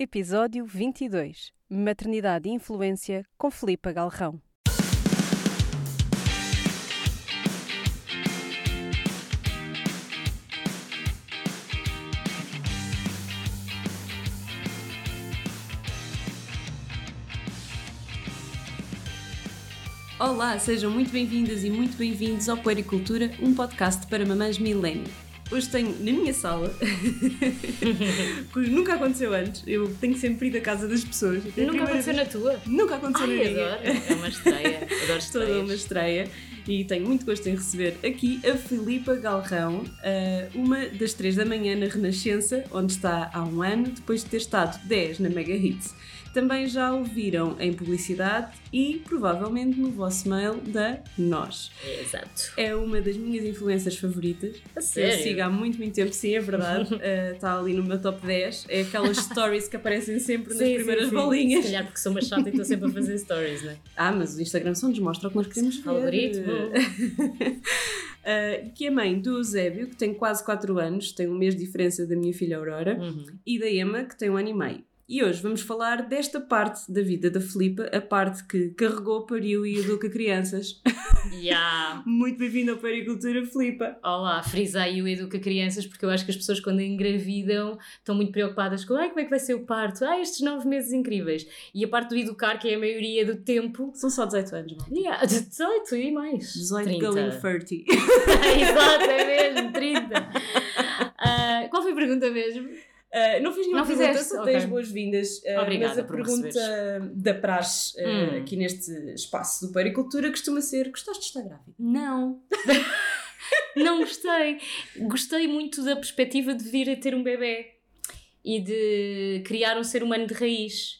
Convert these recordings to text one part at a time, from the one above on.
Episódio 22 Maternidade e Influência com Filipa Galrão. Olá, sejam muito bem-vindas e muito bem-vindos ao Puericultura, um podcast para mamães milênio. Hoje tenho na minha sala, que nunca aconteceu antes, eu tenho sempre ido à casa das pessoas. É Nunca aconteceu na vez- tua? Nunca aconteceu na Ai, minha. adoro. É uma estreia. Adoro Toda uma estreias. estreia e tenho muito gosto em receber aqui a Filipa Galrão, eh, uma das três da manhã na Renascença, onde está há um ano, depois de ter estado 10 na Mega Hits. Também já ouviram em publicidade e provavelmente no vosso mail da Nós. Exato. É uma das minhas influências favoritas. A que Eu sério? sigo há muito, muito tempo, sim, é verdade. Eh, Está ali no meu top 10. É aquelas stories que aparecem sempre nas Sim, sim, primeiras sim. bolinhas. Se calhar porque sou uma chata e estou sempre a fazer stories, não é? Ah, mas o Instagram só nos mostra o que nós queremos ver. Algoritmo. Uh, que é mãe do Eusébio, que tem quase 4 anos, tem um mês de diferença da minha filha Aurora, Uhum. e da Emma, que tem um ano e meio. E hoje vamos falar desta parte da vida da Filipa, a parte que carregou, pariu e educa crianças. Yeah. Muito bem-vinda ao Pericultura, Filipa. Olá, frisa aí o Educa Crianças, porque eu acho que as pessoas quando engravidam estão muito preocupadas com ai, como é que vai ser o parto, ai, estes nove meses incríveis. E a parte do educar, que é a maioria do tempo, São só 18 anos, não? é? yeah, 18 e mais. 18 30. going 30. Exato, é mesmo, 30. Ah, qual foi a pergunta mesmo? Uh, não fiz nenhuma Não pergunta, fizeste? só Ok. tens boas-vindas. uh, Obrigada mas a pergunta da praxe uh, Hum. aqui neste espaço do Pericultura costuma ser: gostaste de estar grávida? Não. não gostei. Gostei muito da perspectiva de vir a ter um bebê e de criar um ser humano de raiz.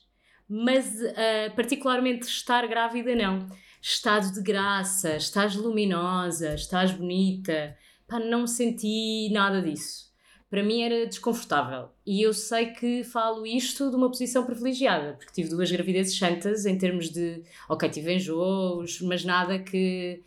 Mas, ah, particularmente, estar grávida, não. Estado de graça, estás luminosa, estás bonita. Pá, não senti nada disso. Para mim era desconfortável. E eu sei que falo isto de uma posição privilegiada, porque tive duas gravidezes santas em termos de, ok, tive enjoos, mas nada que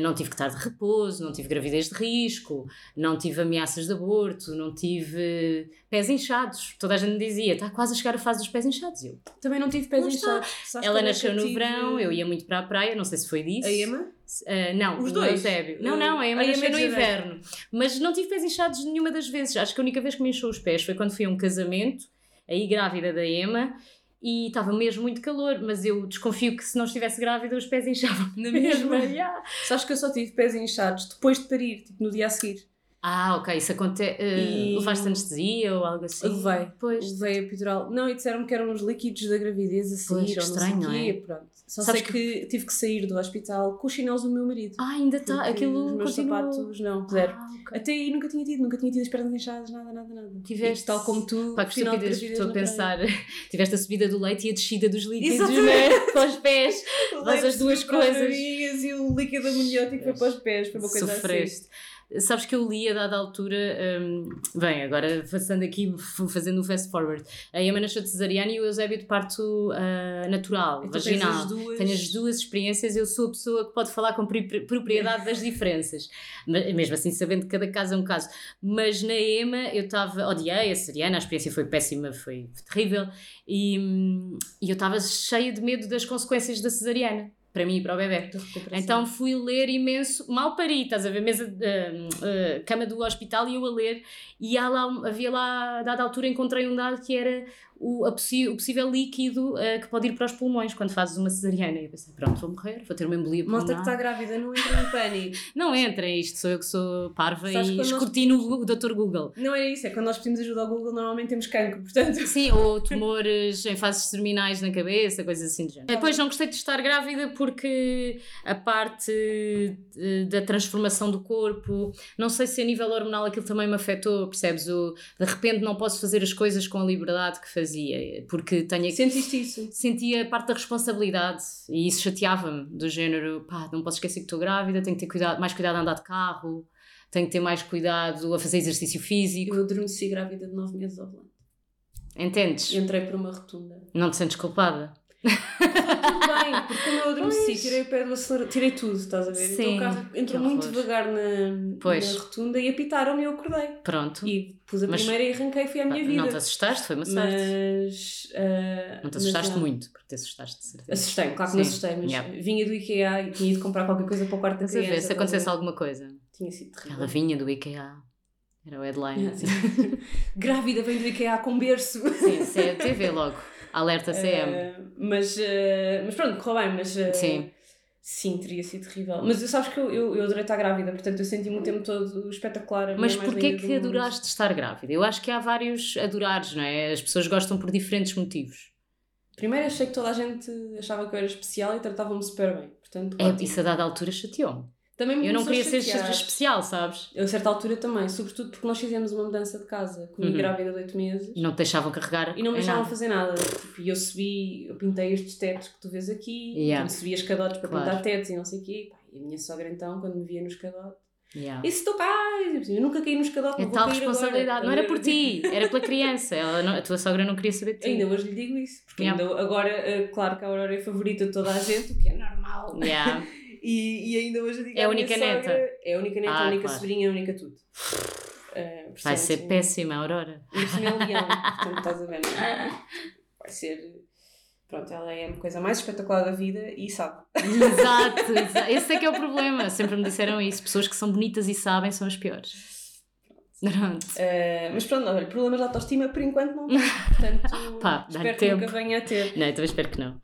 não tive que estar de repouso, não tive gravidez de risco, não tive ameaças de aborto, não tive pés inchados. Toda a gente me dizia, está quase a chegar a fase dos pés inchados. Eu, Também não tive pés está. inchados. Ela é nasceu no tive- verão, eu ia muito para a praia, não sei se foi disso. A Emma? Uh, não, Os dois? Eusébio. Não, não, a Emma A nasceu é no inverno. Mas não tive pés inchados nenhuma das vezes. Acho que a única vez que me inchou os pés foi quando fui a um casamento, aí grávida da Emma, e estava mesmo muito calor, mas eu desconfio que se não estivesse grávida os pés inchavam na mesma. Yeah. Sabes que eu só tive pés inchados depois de parir, tipo no dia a seguir. Ah, ok, isso acontece. E- Levaste anestesia ou algo assim? Levei. Pois. Levei a epidural. Não, e disseram-me que eram os líquidos da gravidez a sair. Pois, ou estranho, não sei não é? Pronto. Só Sabes sei que... tive que sair do hospital com os chinelos do meu marido. Ah, ainda está. Aquilo os meus continua. sapatos, não, zero. Ah, ok. Até aí nunca tinha tido, nunca tinha tido as pernas inchadas, nada, nada, nada. Tiveste- E tal como tu, Pá, que estupidez, estou a pensar. Tiveste a subida do leite e a descida dos líquidos, né? Com os pés. Mas as duas coisas. e o líquido amniótico foi para os pés, foi uma coisa assim. Sabes que eu li a dada altura, hum, bem, agora passando aqui, fazendo um fast forward, a Emma nasceu de cesariana e o Eusébio de parto ah, natural, Então tens vaginal. as duas- Tenho as duas experiências, eu sou a pessoa que pode falar com pri- propriedade das diferenças, Mas, mesmo assim sabendo que cada caso é um caso. Mas na Emma eu estava, odiei a cesariana, a experiência foi péssima, foi terrível, e, hum, e eu estava cheia de medo das consequências da cesariana, para mim e para o bebê. Então fui ler imenso, mal pari, estás a ver, mesa, ah, ah, cama do hospital e eu a ler, e lá, havia lá, a dada altura, encontrei um dado que era o, o possível líquido ah, que pode ir para os pulmões quando fazes uma cesariana. E eu pensei, pronto, vou morrer, vou ter uma embolia Malta que pulmonar. está grávida, não entra em pânico. Não entrem, isto sou eu que sou parva Sabes e quando nós- escrutino o Dr. Google. Não é isso, é quando nós pedimos ajuda ao Google, normalmente temos cancro, portanto. Sim, ou tumores em fases terminais na cabeça, coisas assim do género. Depois não gostei de estar grávida porque a parte eh, da transformação do corpo, não sei se a nível hormonal aquilo também me afetou, percebes? O, de repente não posso fazer as coisas com a liberdade que fazia, porque tenho. Sentiste isso? Sentia parte da responsabilidade e isso chateava-me, do género, pá, não posso esquecer que estou grávida, tenho que ter cuidado, mais cuidado a andar de carro, tenho que ter mais cuidado a fazer exercício físico, Eu adormeci grávida de 9 meses ao volante. entendes? Entrei por uma rotunda. Não te sentes culpada? Tudo bem, porque como eu adormeci, Pois. tirei o pé do acelerador, tirei tudo, estás a ver? então Sim, o carro entrou muito horror. devagar na, Pois. na rotunda e apitaram-me e eu acordei. Pronto. E pus a Mas- primeira e arranquei e fui à minha vida. Não te assustaste, foi uma sorte. mas. ah, Não te mas assustaste não. muito, porque te assustaste de certeza. Assustei-me, claro que me Sim. assustei, mas Yeah. vinha do IKEA e tinha ido comprar qualquer coisa para o quarto da Mas a criança. ver se acontecesse ver? alguma coisa. Tinha sido terrível. Ela vinha do IKEA. Era o headline. Yeah, sim. Grávida vem do IKEA com berço. Sim, é TV logo. Alerta CM. Ah, mas, ah, mas pronto, correu bem, mas. ah, Sim. Sim, teria sido terrível. Mas sabes que eu, eu, eu adorei estar grávida, portanto eu senti-me o tempo todo espetacular. a Mas porquê que adoraste estar grávida? Eu acho que há vários adorares, não é? As pessoas gostam por diferentes motivos. Primeiro achei que toda a gente achava que eu era especial e tratavam-me super bem. Portanto, É, ótimo. isso a dada altura chateou-me. Também me Eu não queria ser especial, sabes? Eu a certa altura também, sobretudo porque nós fizemos uma mudança de casa, comigo Uhum. grávida de 8 meses. E não te deixavam carregar. E não me deixavam nada. fazer nada. Tipo, eu subi, eu pintei estes tetos que tu vês aqui, Yeah. portanto, subi as cadotes para Claro. pintar tetos e não sei o quê. E a minha sogra então, quando me via nos cadotes, Yeah. e se tu cais? Eu nunca caí nos cadotes, É tal responsabilidade. agora. Não era por ti, era pela criança. Ela não- a tua sogra não queria saber de ti. Ainda hoje lhe digo isso, porque Yeah. ainda agora, eh, claro que a Aurora é favorita de toda a gente, o que é normal. Yeah. E, e ainda hoje digo É a única sogra, neta. É a única neta, Ah, a única claro. sobrinha, a única tudo. Eh, Vai ser péssima, Aurora. Assim é um leão, portanto estás a ver. é? Vai ser. Pronto, ela é a coisa mais espetacular da vida e sabe. Exato, exa- esse é que é o problema. Sempre me disseram isso. Pessoas que são bonitas e sabem são as piores. Pronto. Eh, mas pronto, olha, problemas de autoestima por enquanto não tenho. Portanto, Pá, espero que tempo. nunca venha a ter. Não, então espero que não.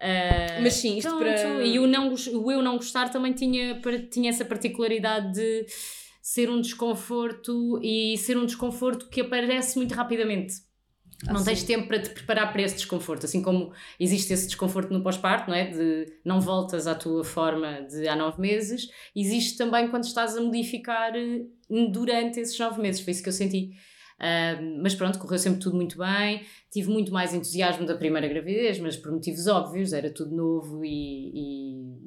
Ah, Mas sim, isto pronto, para- E o, não, o eu não gostar também tinha, tinha essa particularidade de ser um desconforto e ser um desconforto que aparece muito rapidamente. não Ah, tens sim. tempo para te preparar para esse desconforto, assim como existe esse desconforto no pós-parto, não é? De não voltas à tua forma de há nove meses, existe também quando estás a modificar eh, durante esses nove meses, foi isso que eu senti. Ah, mas pronto, correu sempre tudo muito bem, tive muito mais entusiasmo da primeira gravidez, mas por motivos óbvios, era tudo novo e, e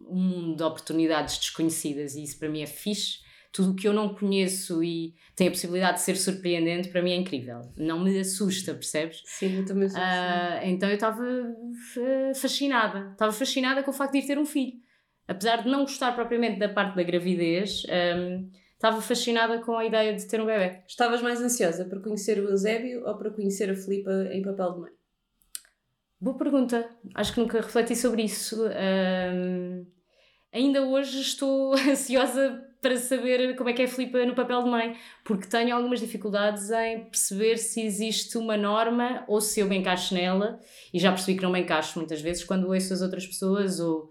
um mundo de oportunidades desconhecidas, e isso para mim é fixe. Tudo o que eu não conheço e tem a possibilidade de ser surpreendente, para mim é incrível. Não me assusta, percebes? Sim, eu também sou assim. Ah, então eu estava eh, fascinada. Estava fascinada com o facto de ir ter um filho. Apesar de não gostar propriamente da parte da gravidez, ahm, estava fascinada com a ideia de ter um bebê. Estavas mais ansiosa para conhecer o Eusébio ou para conhecer a Filipa em papel de mãe? Boa pergunta. Acho que nunca refleti sobre isso. Ahm, ainda hoje estou ansiosa para saber como é que é a Filipa no papel de mãe, porque tenho algumas dificuldades em perceber se existe uma norma ou se eu me encaixo nela, e já percebi que não me encaixo muitas vezes quando ouço as outras pessoas ou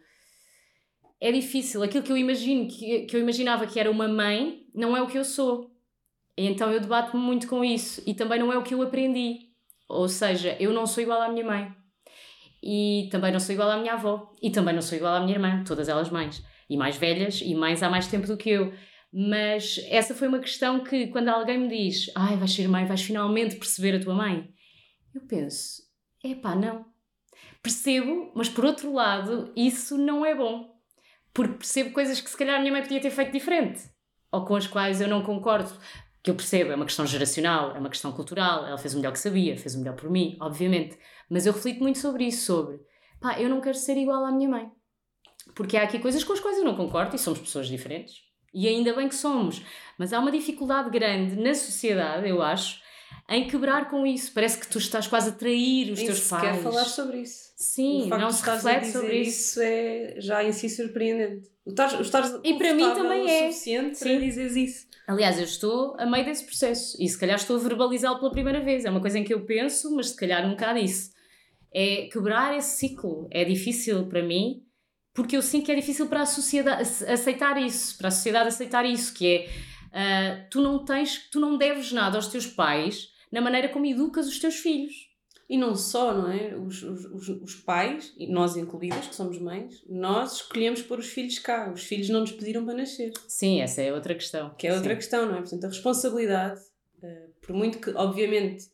é difícil. Aquilo que eu imagino que, que eu imaginava que era uma mãe não é o que eu sou. E então eu debato-me muito com isso e também não é o que eu aprendi. Ou seja, eu não sou igual à minha mãe. E também não sou igual à minha avó. E também não sou igual à minha irmã, todas elas mães. E mais velhas e mães há mais tempo do que eu. Mas essa foi uma questão que, quando alguém me diz, ai, vais ser mãe, vais finalmente perceber a tua mãe, eu penso, epá, não. Percebo, mas por outro lado, isso não é bom. Porque percebo coisas que se calhar a minha mãe podia ter feito diferente. Ou com as quais eu não concordo. Que eu percebo, é uma questão geracional, é uma questão cultural, ela fez o melhor que sabia, fez o melhor por mim, obviamente. Mas eu reflito muito sobre isso, sobre, pá, eu não quero ser igual à minha mãe. Porque há aqui coisas com as quais eu não concordo e somos pessoas diferentes. E ainda bem que somos. Mas há uma dificuldade grande na sociedade, eu acho, em quebrar com isso. Parece que tu estás quase a trair os Nem teus pais. falar sobre isso. Sim, o facto não de se reflete dizer sobre isso. é já em si surpreendente. O estares, o estares E para mim também o é. suficiente Sim. para dizeres isso. Aliás, eu estou a meio desse processo e se calhar estou a verbalizá-lo pela primeira vez. É uma coisa em que eu penso, mas se calhar nunca disse. É quebrar esse ciclo. É difícil para mim, porque eu sinto que é difícil para a sociedade aceitar isso, para a sociedade aceitar isso, que é ah, tu não tens, tu não deves nada aos teus pais na maneira como educas os teus filhos. E não só, não é? Os, os, os, pais, e nós incluídas, que somos mães, nós escolhemos pôr os filhos cá. Os filhos não nos pediram para nascer. Sim, essa é outra questão. Que é outra Sim. questão, não é? Portanto, a responsabilidade, eh, por muito que, obviamente,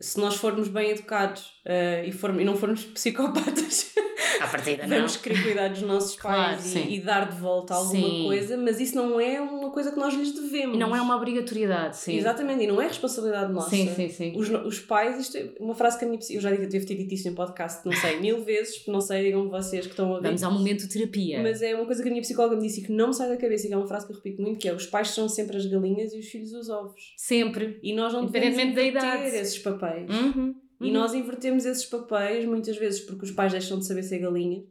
se nós formos bem educados eh, e, formos, e não formos psicopatas, À partida, não. Vamos querer cuidar dos nossos Claro, pais e, e dar de volta alguma Sim. coisa, mas isso não é uma coisa que nós lhes devemos. Não é uma obrigatoriedade, sim. Exatamente, e não é responsabilidade nossa. Sim, sim, sim. Os, os pais, isto é uma frase que a minha eu já devo ter dito isto em podcast, não sei, mil vezes, não sei, digam-me vocês que estão a ouvir. Vamos ao momento de terapia. Mas é uma coisa que a minha psicóloga me disse e que não me sai da cabeça, e que é uma frase que eu repito muito, que é os pais são sempre as galinhas e os filhos os ovos. Sempre. E nós não devemos Independentemente da idade. esses papéis. Uhum. E Uhum. nós invertemos esses papéis muitas vezes porque os pais deixam de saber ser galinha.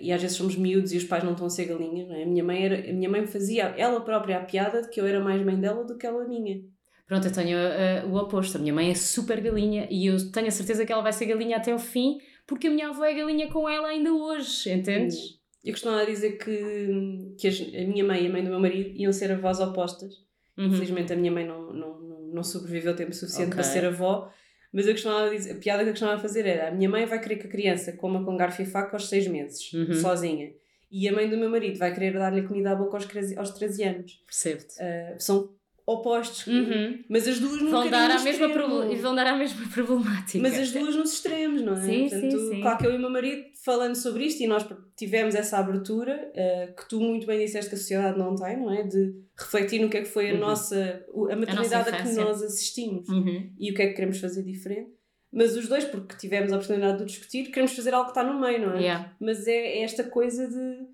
E às vezes somos miúdos e os pais não estão a ser galinhas, não é? A minha mãe, era, a minha mãe fazia ela própria a piada de que eu era mais mãe dela do que ela minha. Pronto, eu tenho uh, o oposto. A minha mãe é super galinha e eu tenho a certeza que ela vai ser galinha até o fim, porque a minha avó é galinha com ela ainda hoje, entendes? Eu costumava dizer que, que a minha mãe e a mãe do meu marido iam ser avós opostas. Uhum. Infelizmente a minha mãe não, não, não, sobreviveu tempo suficiente Ok. para ser avó. Mas eu costumava dizer, a piada que eu costumava fazer era a minha mãe vai querer que a criança coma com garfo e faca aos 6 meses, Uhum. sozinha. E a mãe do meu marido vai querer dar-lhe comida à boca aos 13, aos 13 anos. Percebo-te. Uh, são opostos. Uhum. Mas as duas Vão dar, à no mesma e vão dar à mesma problemática. Mas as duas nos extremos, não é? Sim, sim, sim. Claro que eu e o meu marido falando sobre isto e nós tivemos essa abertura uh, que tu muito bem disseste que a sociedade não tem, não é? De refletir no que é que foi a Uhum. nossa a maternidade a, que infância. nós assistimos Uhum. e o que é que queremos fazer diferente. Mas os dois, porque tivemos a oportunidade de discutir, queremos fazer algo que está no meio, não é? Yeah. Mas é, é esta coisa de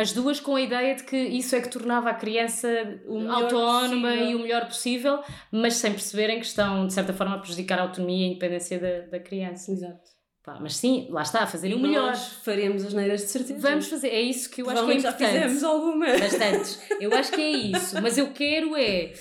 As duas com a ideia de que isso é que tornava a criança O autónoma possível. e o melhor possível, mas sem perceberem que estão, de certa forma, a prejudicar a autonomia e a independência da, da criança. Exato. Pá, mas sim, lá está, a fazer E o melhor. nós faremos as neiras de certeza. Vamos fazer, é isso que eu acho que é Provavelmente já importante. fizemos algumas. Bastantes. Eu acho que é isso. Mas eu quero é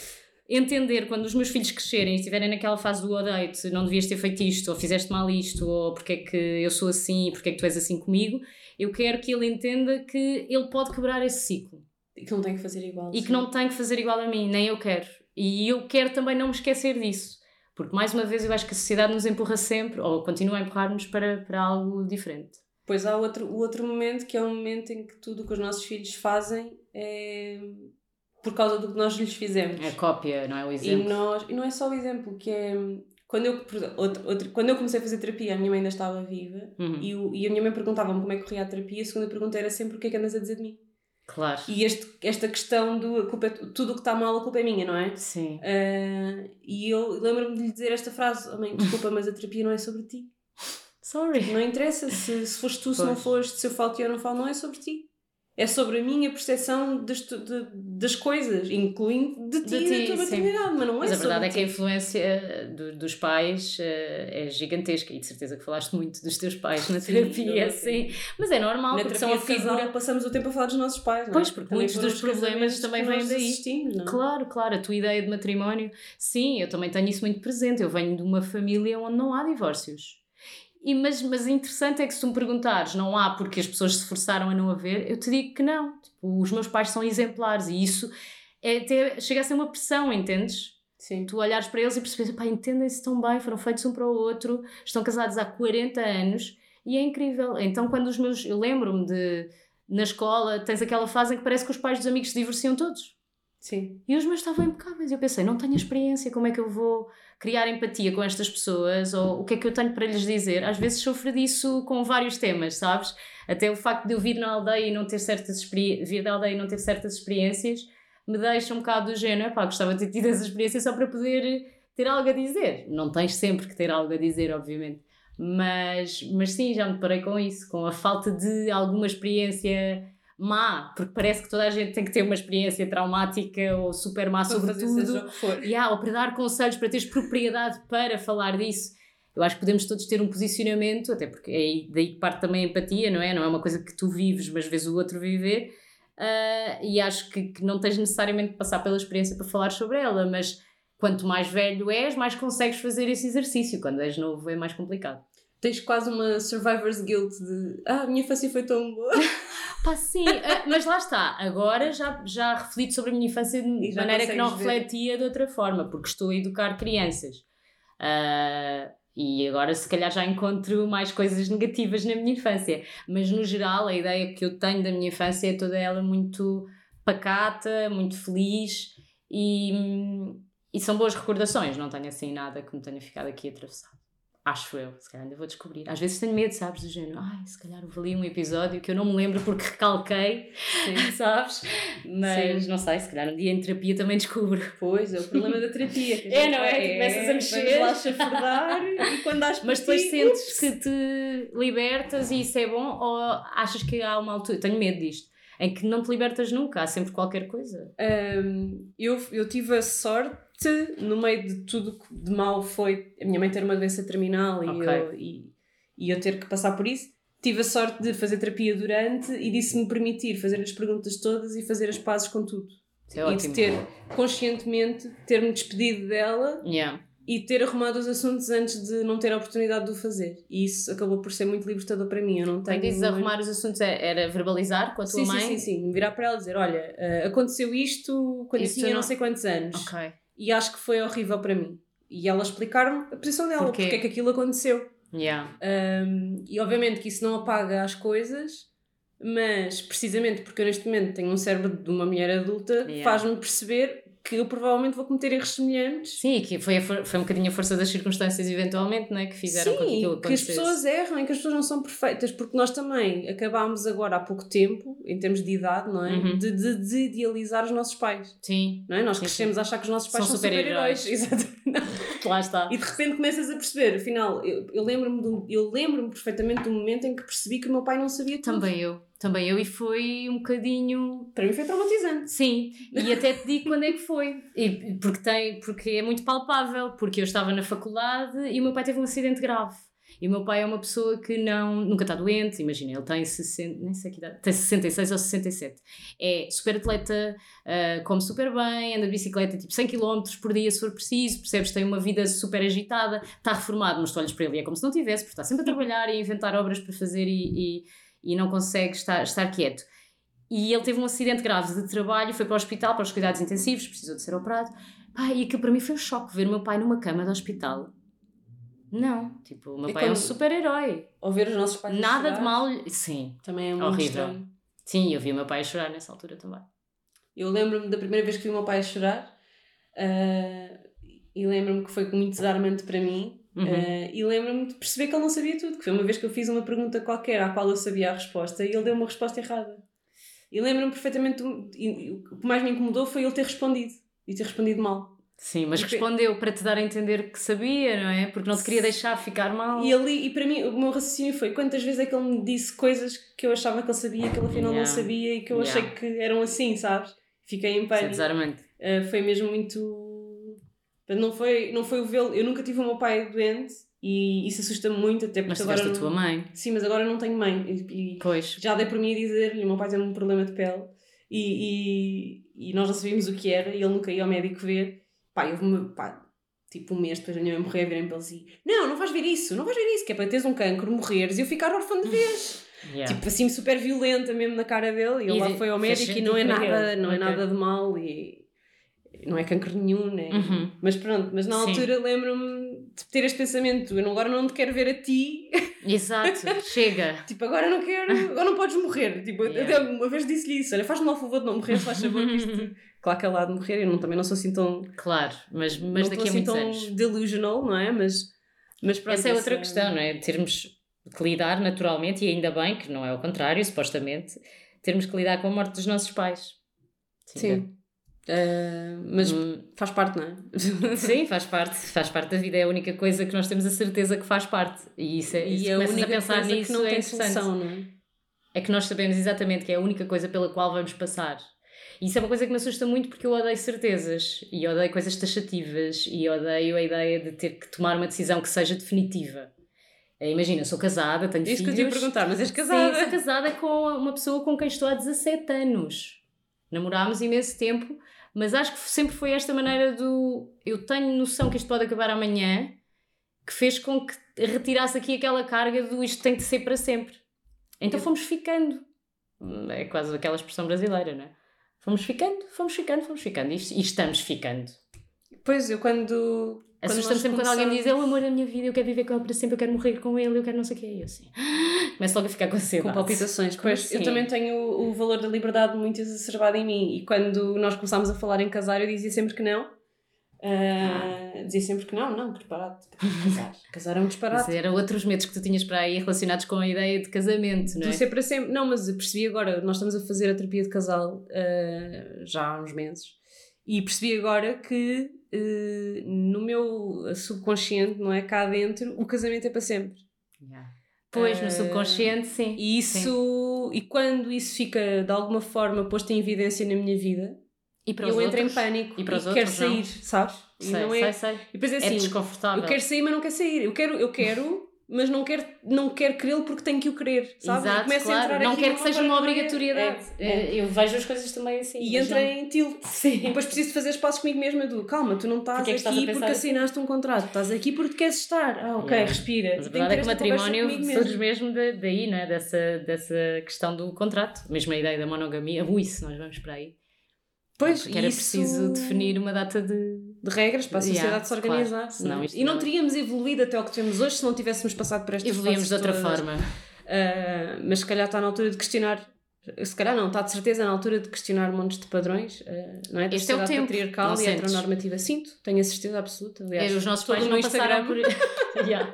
entender quando os meus filhos crescerem e estiverem naquela fase do odeio não devias ter feito isto, ou fizeste mal isto, ou porque é que eu sou assim porque é que tu és assim comigo. Eu quero que ele entenda que ele pode quebrar esse ciclo E que não tem que fazer igual. e que não tem que fazer igual a mim, nem eu quero. E eu quero também não me esquecer disso. Porque, mais uma vez, eu acho que a sociedade nos empurra sempre, ou continua a empurrar-nos para, para algo diferente. Depois há outro, o outro momento que é o momento em que tudo o que os nossos filhos fazem é por causa do que nós lhes fizemos. É a cópia, não é o E, exemplo. nós, e não é só o exemplo, que é quando eu, outro, outro- quando eu comecei a fazer terapia, a minha mãe ainda estava viva Uhum. e, o- e a minha mãe perguntava-me como é que corria a terapia. A segunda pergunta era sempre o que é que andas a dizer de mim. Claro. E este, esta questão do culpa é, tudo o que está mal, a culpa é minha, não é? Sim. Ah, e eu lembro-me de lhe dizer esta frase: oh, mãe, desculpa, mas a terapia não é sobre ti. Sorry. Não interessa se, se foste tu, se não Pois. foste, se eu falo ti ou não falo, não é sobre ti. É sobre a minha percepção das, de- das coisas, incluindo de ti De e ti, da tua maternidade, mas não é Mas a verdade é que a influência eh, do- dos pais eh, é gigantesca e de certeza que falaste muito dos teus pais na Sim, terapia, sim. Mas é normal, Na porque são a de casal, figura. passamos o tempo a falar dos nossos pais, não é? Pois, porque muitos dos os problemas também vêm daí. não é? Claro, claro, a tua ideia de matrimónio. Sim, eu também tenho isso muito presente. Eu venho de uma família onde não há divórcios. E, mas, mas interessante é que se tu me perguntares, não há porque as pessoas se forçaram a não haver, eu te digo que não. Tipo, os meus pais são exemplares e isso é até, chega a ser uma pressão, entendes? Sim. Tu olhares para eles e percebes, pá, entendem-se tão bem, foram feitos um para o outro, estão casados há 40 anos e é incrível. Então, quando os meus. Eu lembro-me de. Na escola, tens aquela fase em que parece que os pais dos amigos se divorciam todos. Sim. E os meus estavam impecáveis. Eu pensei, não tenho experiência, como é que eu vou criar empatia com estas pessoas? Ou o que é que eu tenho para lhes dizer? Às vezes sofro disso com vários temas, sabes? Até o facto de eu vir na aldeia e não ter certas vir da aldeia e não ter certas experiências me deixa um bocado do género, pá, gostava de ter tido essa experiência só para poder ter algo a dizer. Não tens sempre que ter algo a dizer, obviamente. Mas, mas sim, já me deparei com isso, com a falta de alguma experiência má, porque parece que toda a gente tem que ter uma experiência traumática ou super má sobre tudo. Yeah, ou para dar conselhos, para teres propriedade para falar disso. Eu acho que podemos todos ter um posicionamento, até porque é aí- daí que parte também a empatia, não é? Não é uma coisa que tu vives, mas vês o outro viver. Ah, e acho que, que não tens necessariamente de passar pela experiência para falar sobre ela, mas quanto mais velho és, mais consegues fazer esse exercício. Quando és novo é mais complicado. Tens quase uma survivor's guilt de ah, a minha infância foi tão boa. Pá, sim, ah, mas lá está. Agora já, já reflito sobre a minha infância de maneira que não ver. refletia de outra forma, porque estou a educar crianças. Ah, e agora, se calhar, já encontro mais coisas negativas na minha infância. Mas, no geral, a ideia que eu tenho da minha infância é toda ela muito pacata, muito feliz e, e são boas recordações. Não tenho assim nada que me tenha ficado aqui atravessado. Acho eu, se calhar ainda vou descobrir. Às vezes tenho medo, sabes, do género. Ai, se calhar houve ali um episódio que eu não me lembro porque recalquei, sabes? Mas não sei, se calhar um dia em terapia também descubro. Pois, é o problema da terapia. É, não é? Tu começas a mexer. Vamos lá chafurdar e quando dás Mas depois ti, sentes ups. que te libertas e isso é bom ou achas que há uma altura, tenho medo disto, em que não te libertas nunca, há sempre qualquer coisa. Hum, eu, eu tive a sorte, no meio de tudo que de mal foi a minha mãe ter uma doença terminal e, Ok. eu, e, e eu ter que passar por isso. Tive a sorte de fazer terapia durante e disso me permitir fazer as perguntas todas e fazer as pazes com tudo. É e ótimo. de ter, conscientemente, ter-me despedido dela Yeah. e ter arrumado os assuntos antes de não ter a oportunidade de o fazer. E isso acabou por ser muito libertador para mim. Eu não Quando tenho. dizes arrumar os assuntos, é- era verbalizar com a tua Sim, mãe? sim, sim, sim. Me virar para ela e dizer: Olha, eh, aconteceu isto quando Isso eu tinha não- não sei quantos anos Ok. E acho que foi horrível para mim. E ela explicar-me a posição dela, Porquê? porque é que aquilo aconteceu. Yeah. Um, e obviamente que isso não apaga as coisas, mas precisamente porque eu neste momento tenho um cérebro de uma mulher adulta, Yeah. faz-me perceber que eu provavelmente vou cometer erros semelhantes. Sim, que foi, foi um bocadinho a força das circunstâncias, eventualmente, não é? Que fizeram com que Sim, aquilo que as acontecesse. pessoas erram e que as pessoas não são perfeitas, porque nós também acabámos agora há pouco tempo, em termos de idade, não é? Uhum. De, de, de idealizar os nossos pais. Sim, Não é? Nós Sim, crescemos a achar que os nossos pais São são, super-heróis. super-heróis. Exato. lá está. E de repente começas a perceber, afinal, eu, eu lembro-me eu lembro-me perfeitamente do momento em que percebi que o meu pai não sabia tudo. Também eu, também eu, e foi um bocadinho Para mim foi traumatizante. Sim, e até te digo quando é que foi. E, porque, tem, porque é muito palpável, porque eu estava na faculdade e o meu pai teve um acidente grave. E o meu pai é uma pessoa que não, nunca está doente, imagina, ele tem, 60, nem sei que idade, tem 66 ou 67. É super atleta, ah, come super bem, anda de bicicleta tipo 100 km por dia se for preciso, percebes? Tem uma vida super agitada, está reformado, mas tu olhas para ele e é como se não tivesse, porque está sempre a trabalhar e a inventar obras para fazer e, e, e não consegue estar, estar quieto. E ele teve um acidente grave de trabalho, foi para o hospital, para os cuidados intensivos, precisou de ser operado. Pá, e aquilo para mim foi um choque, ver o meu pai numa cama de hospital. Não, tipo, o meu E pai é um super-herói. Ou ver os nossos pais Nada chorar, de mal. Sim, Também é muito Horrível. estranho. sim, eu vi o meu pai chorar nessa altura também. Eu lembro-me da primeira vez que vi o meu pai chorar ah, e lembro-me que foi muito desarmante para mim. Uhum. ah, e lembro-me de perceber que ele não sabia tudo, que foi uma vez que eu fiz uma pergunta qualquer à qual eu sabia a resposta e ele deu uma resposta errada. E lembro-me perfeitamente, do- e- e o que mais me incomodou foi ele ter respondido e ter respondido mal. Sim, mas E respondeu para te dar a entender que sabia, não é? Porque não te queria deixar ficar mal. E ali, e para mim, o meu raciocínio foi quantas vezes é que ele me disse coisas que eu achava que ele sabia, que ele afinal não Yeah. sabia e que eu Yeah. achei que eram assim, sabes? Fiquei em é pânico. desarmante. Uh, foi mesmo muito. Não foi, não foi o vê-lo. Eu nunca tive o meu pai doente e isso assusta-me muito, até porque Mas agora. tiveste a não- tua mãe. Sim, mas agora não tenho mãe. E, e Pois. já dei por mim a dizer-lhe: o meu pai tem um problema de pele e, e, e nós não sabíamos o que era e ele nunca ia ao médico ver. Pá, houve uma. Pá, tipo um mês depois da minha mãe morrer, virem para ele assim: Não, não vais ver isso, não vais ver isso, que é para teres um cancro, morreres e eu ficar órfã de vez. Yeah. Tipo assim, super violenta mesmo na cara dele. E ele E lá foi ao médico e não é nada, não é Ok. nada de mal e não é cancro nenhum, né? Uhum. Mas pronto, mas na Sim. altura lembro-me ter este pensamento: eu não- agora não te quero ver a ti, Exato, chega. tipo, agora não quero, agora não podes morrer. Tipo, Yeah. até uma vez disse-lhe isso: olha, faz-me lá o favor de não morrer, faz favor, que isto. Claro que é lá de morrer, eu não, também não sou assim tão. Claro, mas, mas daqui a assim muitos tão anos. delusional, não é? Mas, mas pronto. Essa é outra essa- questão, não é? Termos que lidar naturalmente, e ainda bem que não é o contrário, supostamente, termos que lidar com a morte dos nossos pais. Sim. Ah, mas Hum, faz parte, não é? Sim, faz parte, faz parte da vida, é a única coisa que nós temos a certeza que faz parte. E isso é, e se a única a pensar coisa nisso que não é tem solução, não é? É que nós sabemos exatamente que é a única coisa pela qual vamos passar. E isso é uma coisa que me assusta muito porque eu odeio certezas e odeio coisas taxativas e odeio a ideia de ter que tomar uma decisão que seja definitiva. Eh, Imagina, sou casada, tenho Isso que filhos. eu te ia perguntar, mas és Sim, casada? sou casada com uma pessoa com quem estou há 17 anos. Namorámos imenso tempo, mas acho que sempre foi esta maneira do eu tenho noção que isto pode acabar amanhã, que fez com que retirasse aqui aquela carga do isto tem de ser para sempre. Então fomos ficando. É quase aquela expressão brasileira, não é? Fomos ficando, fomos ficando, fomos ficando. E, e estamos ficando. Pois, eu quando... quando Assusta-me sempre quando alguém diz: é o amor da minha vida, eu quero viver com ele para sempre, eu quero morrer com ele, eu quero não sei o quê. E eu assim, começo logo a ficar com ansiedade. Com palpitações. Pois, assim? eu também tenho o, o valor da liberdade muito exacerbado em mim. E quando nós começámos a falar em casar, eu dizia sempre que não. Uh, dizia sempre que não, não, disparate. Casar. Casar é um disparate. Era outros medos que tu tinhas para aí relacionados com a ideia de casamento, não é? Ser para sempre. Não, mas percebi agora, nós estamos a fazer a terapia de casal uh, já há uns meses e percebi agora que uh, no meu subconsciente, não é? Cá dentro, o casamento é para sempre. Yeah. Pois, no subconsciente, sim. E isso, sim. e quando isso fica de alguma forma posto em evidência na minha vida, e para eu os entro outros? em pânico E para os e outros, quero sair, não? sabes? E Sei, não é, sei, sei. E depois é É assim, desconfortável. eu quero sair, mas não quero sair. Eu quero, eu quero mas não quero, não quero querê-lo porque tenho que o querer, sabe? Exato, começo a claro. entrar Não quero que seja uma obrigatoriedade. É, é. Eu vejo as coisas também assim. E entra não- em tilt. Sim. E depois preciso de fazer espaços comigo mesma do calma, tu não estás é estás a aqui porque assim? assinaste um contrato, estás aqui porque queres estar. Ah, ok, Yeah. respira. Mas a verdade é que o matrimónio surge mesmo da- daí, né? dessa, dessa questão do contrato. Mesmo a ideia da monogamia, ui, se nós vamos para aí. Pois, Porque era isso- preciso definir uma data de. De regras para a Yeah, sociedade se claro. organizar. Senão não é? isto e não não é- teríamos evoluído até o que temos hoje se não tivéssemos passado por estas Evoluímos de outra todas. forma. Ah, mas se calhar está na altura de questionar. Se calhar não, está de certeza na altura de questionar montes de padrões, ah, não é? Da Este é o tempo, patriarcal não e heteronormativa. Sinto, tenho a certeza absoluta. Aliás, os nossos pais não passaram por Yeah.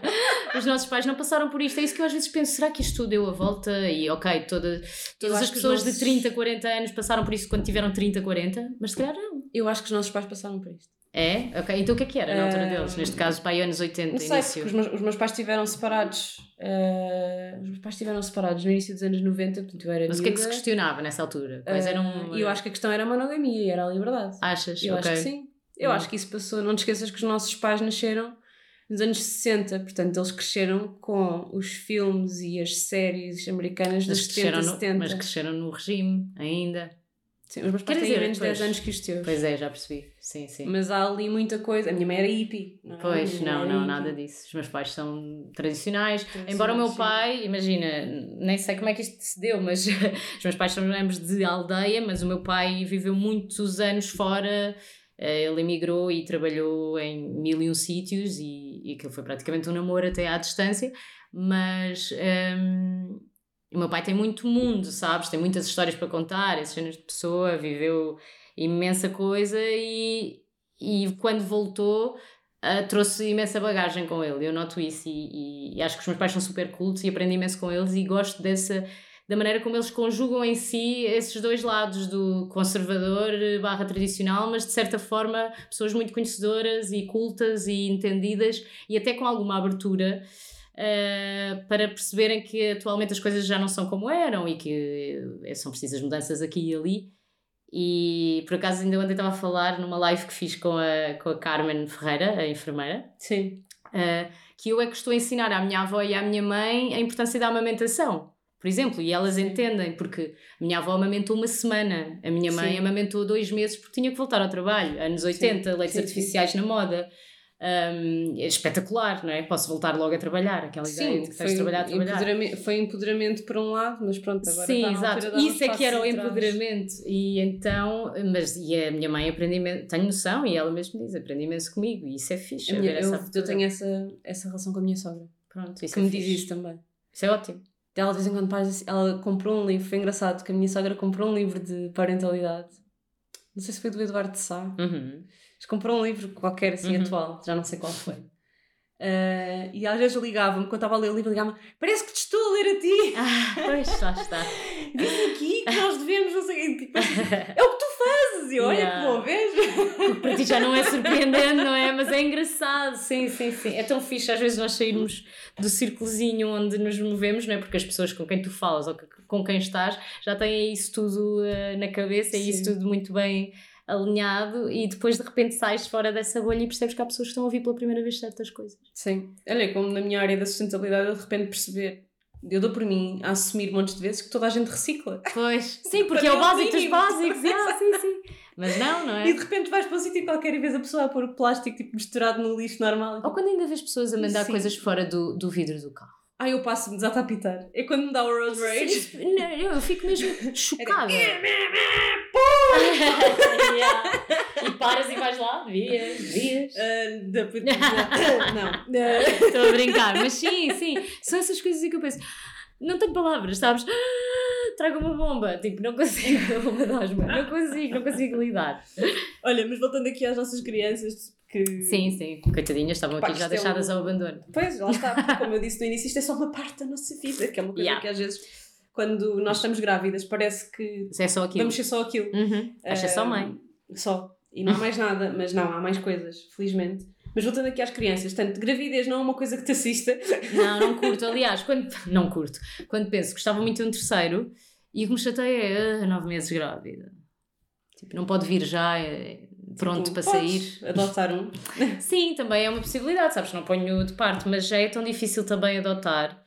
Os nossos pais não passaram por isto. É isso que eu às vezes penso. Será que isto deu a volta? E ok, toda, todas as pessoas nossos- de 30, 40 anos passaram por isso quando tiveram 30, 40, mas se calhar não. Eu acho que os nossos pais passaram por isto. É? Ok. Então o que é que era na altura Ah, deles? Neste caso, aí anos 80, Não sei, início. os meus, os meus pais estiveram separados. ah, os meus pais estiveram separados no início dos anos 90, portanto eu era Mas o que é que se questionava nessa altura? Quais Ah, eram. E eu acho que a questão era a monogamia e era a liberdade. Achas? Eu ok. acho que sim. Eu Hum. acho que isso passou. Não te esqueças que os nossos pais nasceram nos anos 60, portanto eles cresceram com os filmes e as séries americanas Mas dos 70, cresceram, no, 70. mas cresceram no regime ainda. Sim, os meus pais Quer têm dizer, menos de 10 pois- anos que os teus. Pois é, já percebi. Sim, sim. Mas há ali muita coisa. A minha mãe era hippie. Não é? Pois, não, não, era nada hippie. disso. Os meus pais são tradicionais. Tradicionais, Embora o meu sim. pai, imagina, nem sei como é que isto se deu, mas os meus pais são ambos de aldeia, mas o meu pai viveu muitos anos fora. eh, Ele emigrou e trabalhou em mil e um sítios e, e aquilo foi praticamente um namoro até à distância. Mas hum, o meu pai tem muito mundo, sabes? Tem muitas histórias para contar, esses cenas de pessoa, viveu imensa coisa e, e quando voltou uh, trouxe imensa bagagem com ele. Eu noto isso e, e- e acho que os meus pais são super cultos e aprendo imenso com eles e gosto dessa da maneira como eles conjugam em si esses dois lados do conservador barra tradicional, mas de certa forma pessoas muito conhecedoras e cultas e entendidas e até com alguma abertura uh, para perceberem que atualmente as coisas já não são como eram e que eh, são precisas mudanças aqui e ali. E por acaso ainda ontem estava a falar numa live que fiz com a, com a Carmen Ferreira, a enfermeira, Sim. uh, que eu é que estou a ensinar à minha avó e à minha mãe a importância da amamentação. Por exemplo, e elas entendem, porque a minha avó amamentou uma semana, a minha mãe Sim. amamentou dois meses porque tinha que voltar ao trabalho. Anos 80, leites sim, sim. artificiais na moda. Um, é espetacular, não é? Posso voltar logo a trabalhar, aquela ideia de que tens de trabalhar, trabalhar. empoderamento, foi empoderamento por um lado, mas pronto, agora Sim, exato. Isso é que era o empoderamento. E então, mas e a minha mãe aprende imenso, tenho noção, e ela mesmo diz, aprende imenso comigo, e isso é fixe. A minha- eu, eu tenho essa, essa relação com a minha sogra, Pronto, isso que é me fixe. diz isso também. Isso é ótimo. Ela de vez em quando ela comprou um livro, foi engraçado que a minha sogra comprou um livro de parentalidade. Não sei se foi do Eduardo Sá, Uhum. Comprou um livro qualquer assim Uhum. atual, já não sei qual foi. Ah, e às vezes ligava-me, quando estava a ler o livro, ligava-me: Parece que te estou a ler a ti! Ah, pois, lá está. Diz aqui que nós devemos, não sei. Tipo, É o que tu fazes! E olha Yeah. que bom, vês? Para ti já não é surpreendente, não é? Mas é engraçado, sim, sim, sim. É tão fixe às vezes nós sairmos do círculozinho onde nos movemos, não é? Porque as pessoas com quem tu falas ou com quem estás já têm isso tudo eh, na cabeça e isso tudo muito bem alinhado e depois de repente sais fora dessa bolha e percebes que há pessoas que estão a ouvir pela primeira vez certas coisas. Sim. Olha, como na minha área da sustentabilidade, eu de repente perceber, eu dou por mim a assumir montes de vezes que toda a gente recicla. Pois, sim, porque é o é o básico dos básicos, ah, sim, sim. Mas não, não E é? de repente vais para um sítio qualquer e vês a pessoa a pôr o plástico tipo, misturado no lixo normal. Ou quando ainda vês pessoas a mandar Sim. coisas fora do, do vidro do carro. Ai, eu passo-me desata a pitar. É quando me dá o road rage. Sim, não, eu fico mesmo chocada. Yeah. E paras e vais lá, vias, vias. Da- não. Estou a brincar, mas sim, sim, são essas coisas que eu penso. Não tenho palavras, sabes? Ah, Traga uma bomba, tipo, não consigo, uma bomba de asma, não consigo, não consigo lidar. Olha, mas voltando aqui às nossas crianças, Que... Sim, sim. Coitadinhas, estavam Pá, aqui já é deixadas um- ao abandono. Pois, lá está, como eu disse no início, isto é só uma parte da nossa vida, que é uma coisa Yeah. que às vezes, quando nós estamos grávidas, parece que é só aquilo. vamos ser só aquilo. Uhum. Acha só mãe. Só. E não há mais nada, mas não, há mais coisas, felizmente. Mas voltando aqui às crianças, tanto gravidez não é uma coisa que te assista. Não, não curto. Aliás, quando. Não curto. Quando penso que gostava muito de um terceiro e o que me chateia é ah, nove meses grávida. Tipo, não pode vir já, é pronto Tipo, para sair. Adotar um. Sim, também é uma possibilidade, sabes? Não ponho de parte, mas já é tão difícil também adotar.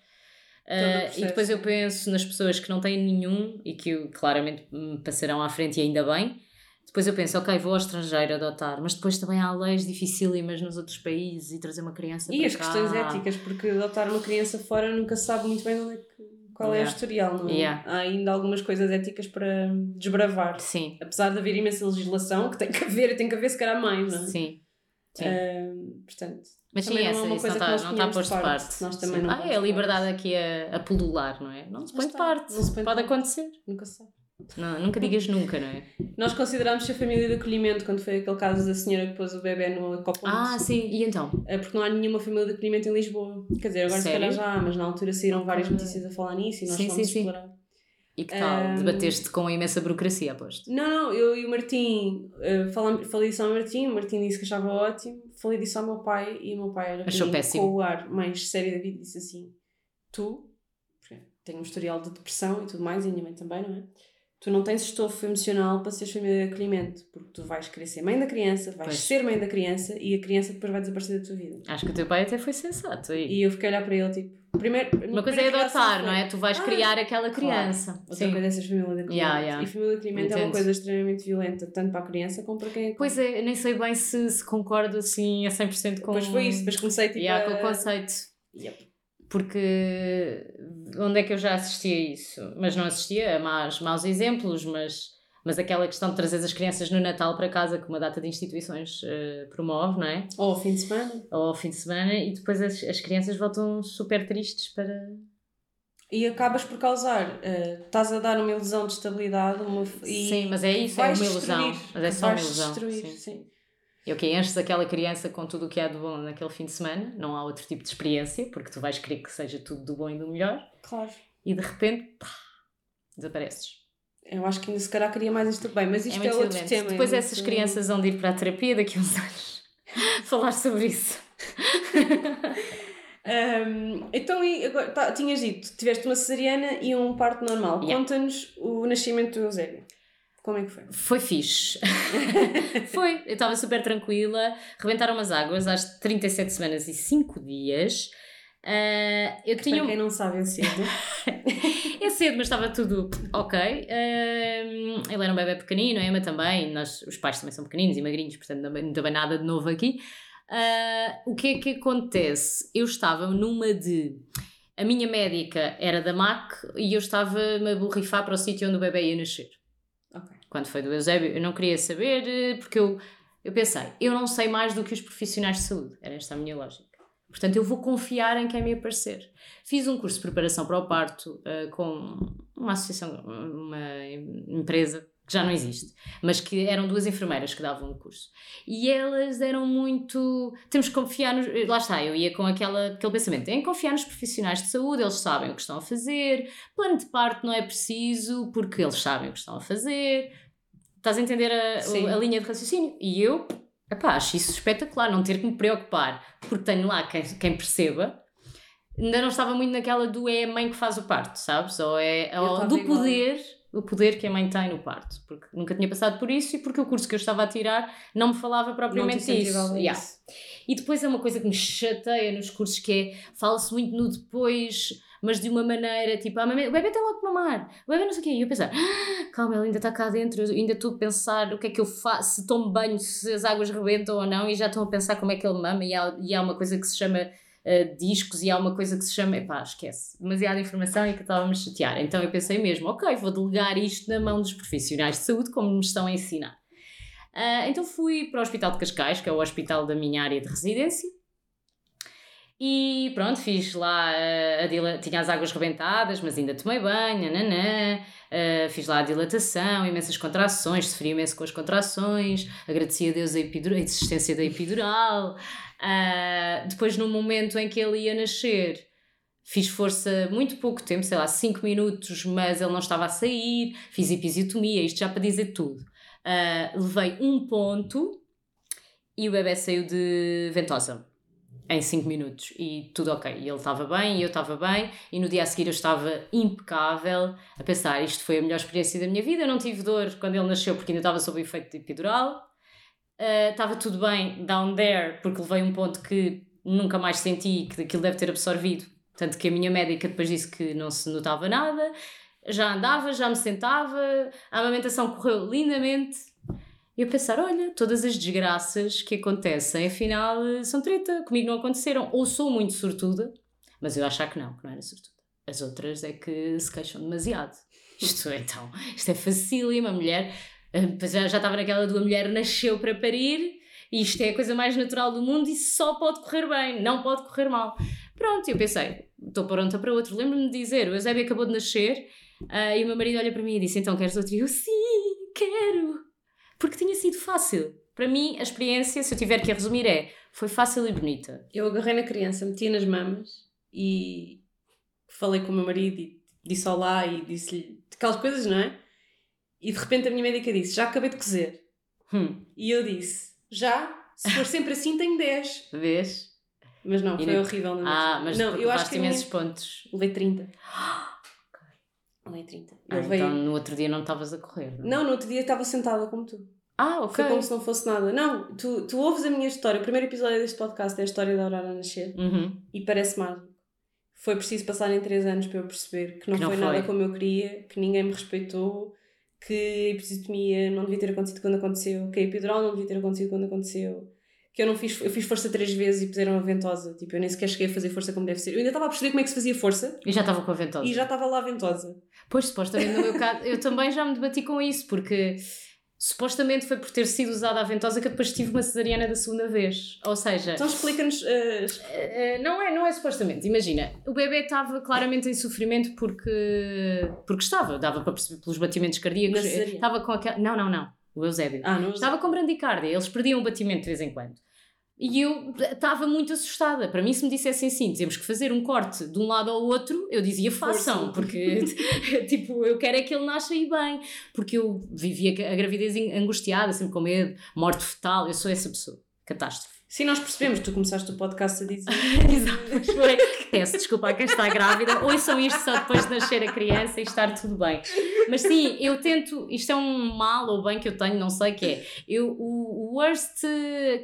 Processo. e depois eu penso nas pessoas que não têm nenhum e que claramente me passarão à frente e ainda bem. Depois eu penso, ok, vou ao estrangeiro adotar, mas depois também há leis dificílimas nos outros países e trazer uma criança E para as cá. questões éticas, porque adotar uma criança fora nunca sabe muito bem onde é que- qual é o Yeah. historial, não é? Yeah. Há ainda algumas coisas éticas para desbravar. Sim, Apesar de haver imensa legislação, que tem que haver, e tem que haver se calhar mais, não é? sim. sim. Ahm, portanto, Mas sim, também não é essa, uma isso coisa não está não tá posto de parte. parte. Nós Sim. também não Ah, é a de liberdade aqui a, a pulular, não é? Não se põe de parte. Não se põe de Pode parte. acontecer. nunca se sabe. Não, nunca digas nunca, não é? Nós considerámos ser família de acolhimento quando foi aquele caso da senhora que pôs o bebê no ecoponto. Ah, sim, e então? É porque não há nenhuma família de acolhimento em Lisboa. Quer dizer, agora se Sério? calhar já mas na altura saíram várias notícias a falar nisso e nós Sim, fomos sim, sim. E que tal? Ahm. Debateste com a imensa burocracia, aposto. Não, não, eu e o Martim uh, falam- falei disso ao Martim, o Martim disse que achava ótimo, falei disso ao meu pai e o meu pai era Achou péssimo. com o ar mais sério da vida disse assim: Tu, tenho um historial de depressão e tudo mais, e a minha mãe também, não é? Tu não tens estofo emocional para seres família de acolhimento, porque tu vais querer ser mãe da criança, vais Pois. ser mãe da criança e a criança depois vai desaparecer da tua vida. Acho que o teu pai até foi sensato. E... E eu fiquei a olhar para ele, tipo, primeiro. Uma coisa é adotar, não é? Tu vais Ah, criar aquela Claro. criança. Outra Sim. coisa é seres família de acolhimento. Yeah, yeah. E família de acolhimento é uma Entendo. coisa extremamente violenta, tanto para a criança como para quem é Pois é, nem sei bem se, se concordo assim a 100% com, Depois foi isso, depois comecei tipo, Yeah, com a- o conceito. Yep. Porque onde é que eu já assisti a isso? Mas não assistia a maus, maus exemplos, mas, mas aquela questão de trazer as crianças no Natal para casa, que uma data de instituições eh, promove, não é? Ou ao fim de semana. Ou ao fim de semana, e depois as, as crianças voltam super tristes para. E acabas por causar, eh, estás a dar uma ilusão de estabilidade uma, e Sim, mas é isso, é uma ilusão. destruir, Mas é só uma ilusão. destruir, sim. sim. E ok, enches aquela criança com tudo o que há de bom naquele fim de semana, não há outro tipo de experiência, porque tu vais querer que seja tudo do bom e do melhor, Claro. e de repente, pá, desapareces. Eu acho que ainda se calhar queria mais isto bem, mas isto é, muito outro violento. tema. Depois é essas crianças vão de ir para a terapia daqui a uns anos falar sobre isso. Ahm, então, e agora, tá, tinhas dito, tiveste uma cesariana e um parto normal. Yeah. Conta-nos o nascimento do Eusébio. Como é que foi? Foi fixe. Foi. Eu estava super tranquila. Rebentaram umas águas às 37 semanas e 5 dias. Ah, eu tinha. Para quem não sabe, é cedo. É cedo, mas estava tudo ok. Ahm, ele era um bebê pequenino, a Emma também. Nós, os pais também são pequeninos e magrinhos, portanto não não também nada de novo aqui. Ah, o que é que acontece? Eu estava numa de. A minha médica era da MAC e eu estava-me a borrifar para o sítio onde o bebê ia nascer. ok. Quando foi do Eusébio, eu não queria saber, eh, porque eu, eu pensei, eu não sei mais do que os profissionais de saúde. Era esta a minha lógica. Portanto, eu vou confiar em quem me aparecer. Fiz um curso de preparação para o parto eh, com uma associação, uma empresa que já não existe, mas que eram duas enfermeiras que davam o curso. E elas eram muito. Temos que confiar nos. Lá está, eu ia com aquela, aquele pensamento: tem que confiar nos profissionais de saúde, eles sabem o que estão a fazer. Plano de parto não é preciso, porque eles sabem o que estão a fazer. Estás a entender a, Sim. a linha de raciocínio? E eu, epá, acho isso espetacular, não ter que me preocupar, porque tenho lá quem, quem perceba. Ainda não estava muito naquela do é a mãe que faz o parto, sabes? Ou é ou do igual. poder, o poder que a mãe tem no parto. Porque nunca tinha passado por isso e porque o curso que eu estava a tirar não me falava Não te propriamente disso. incentivava a Yeah. isso. E depois é uma coisa que me chateia nos cursos que é, fala-se muito no depois, mas de uma maneira, tipo, ah, mãe, o bebê tem logo que mamar, o bebê não sei o quê, e eu pensar, ah, calma, ele ainda está cá dentro, eu ainda estou a pensar o que é que eu faço, se tomo banho, se as águas rebentam ou não, e já estão a pensar como é que ele mama, e há, e há uma coisa que se chama ah, discos, e há uma coisa que se chama, epá, esquece, demasiada informação e que estava a chatear, então eu pensei mesmo, ok, vou delegar isto na mão dos profissionais de saúde, como me estão a ensinar. Ah, então fui para o Hospital de Cascais, que é o hospital da minha área de residência. E pronto, fiz lá, a dila... tinha as águas rebentadas, mas ainda tomei banho, nanã, uh, fiz lá a dilatação, imensas contrações, sofri imenso com as contrações, agradeci a Deus a, a existência da epidural. Uh, depois, no momento em que ele ia nascer, fiz força muito pouco tempo, sei lá, 5 minutos, mas ele não estava a sair, fiz episiotomia, isto já para dizer tudo. Uh, levei um ponto e o bebê saiu de ventosa em 5 minutos e tudo ok. Ele estava bem e eu estava bem, e no dia a seguir eu estava impecável, a pensar: isto foi a melhor experiência da minha vida. Eu não tive dor quando ele nasceu porque ainda estava sob o efeito de epidural. Uh, estava tudo bem down there porque levei um ponto que nunca mais senti que aquilo deve ter absorvido. Tanto que a minha médica depois disse que não se notava nada. Já andava, já me sentava, a amamentação correu lindamente e eu pensar, olha, todas as desgraças que acontecem, afinal, são treta, comigo não aconteceram. Ou sou muito sortuda, mas eu achar que não, que não era sortuda. As outras é que se queixam demasiado. Isto é, então, isto é facílimo, a mulher, eh, já, já estava naquela de uma mulher nasceu para parir, e isto é a coisa mais natural do mundo e só pode correr bem, não pode correr mal. Pronto, eu pensei, estou pronta para outro. Lembro-me de dizer, o Eusébio acabou de nascer, uh, e o meu marido olha para mim e disse, então queres outro? E eu, sim, quero porque tinha sido fácil. Para mim, a experiência, se eu tiver que resumir, é foi fácil e bonita. Eu agarrei na criança, meti nas mamas e falei com o meu marido e disse olá e disse-lhe aquelas coisas, não é? E de repente a minha médica disse: Já acabei de cozer. Hum. E eu disse: Já? Se for sempre assim, tenho 10. Vês? Mas não, foi horrível. Não ah, mas não, eu acho que imensos minha... pontos. Levei 30. Levei 30. Ah, levei... Então no outro dia não estavas a correr? Não? não, no outro dia estava sentada como tu. Ah, ok. Foi como se não fosse nada. Não, tu, tu ouves a minha história. O primeiro episódio deste podcast é a história da Aurora nascer uhum. e parece mágico. Foi preciso passarem 3 anos para eu perceber que não, que não foi, foi, nada como eu queria, que ninguém me respeitou, que a episiotomia não devia ter acontecido quando aconteceu, que a epidural não devia ter acontecido quando aconteceu que eu não fiz, eu fiz força três vezes e puseram a ventosa. Tipo, eu nem sequer cheguei a fazer força como deve ser. Eu ainda estava a perceber como é que se fazia força. E já estava com a ventosa. E já estava lá a ventosa. Pois, supostamente, no meu caso, eu também já me debati com isso, porque supostamente foi por ter sido usada a ventosa que eu depois tive uma cesariana da segunda vez. Ou seja. Então explica-nos. Uh... Uh, não, é, não é supostamente. Imagina, o bebê estava claramente em sofrimento porque. porque estava, dava para perceber pelos batimentos cardíacos. Estava com aquela. Não, não, não. O Eusébio. Ah, não, Estava com brandicárdia, eles perdiam o batimento de vez em quando. E eu estava muito assustada. Para mim, se me dissessem assim, temos que fazer um corte de um lado ao outro, eu dizia façam, porque tipo, eu quero é que ele nasça aí bem. Porque eu vivia a gravidez angustiada, sempre com medo, morte fetal, eu sou essa pessoa. Catástrofe. Sim, nós percebemos, tu começaste o podcast a dizer. Exato, foi. Peço desculpa a quem está grávida, ouçam isto só depois de nascer a criança e estar tudo bem. Mas sim, eu tento, isto é um mal ou bem que eu tenho, não sei o que é. Eu, o worst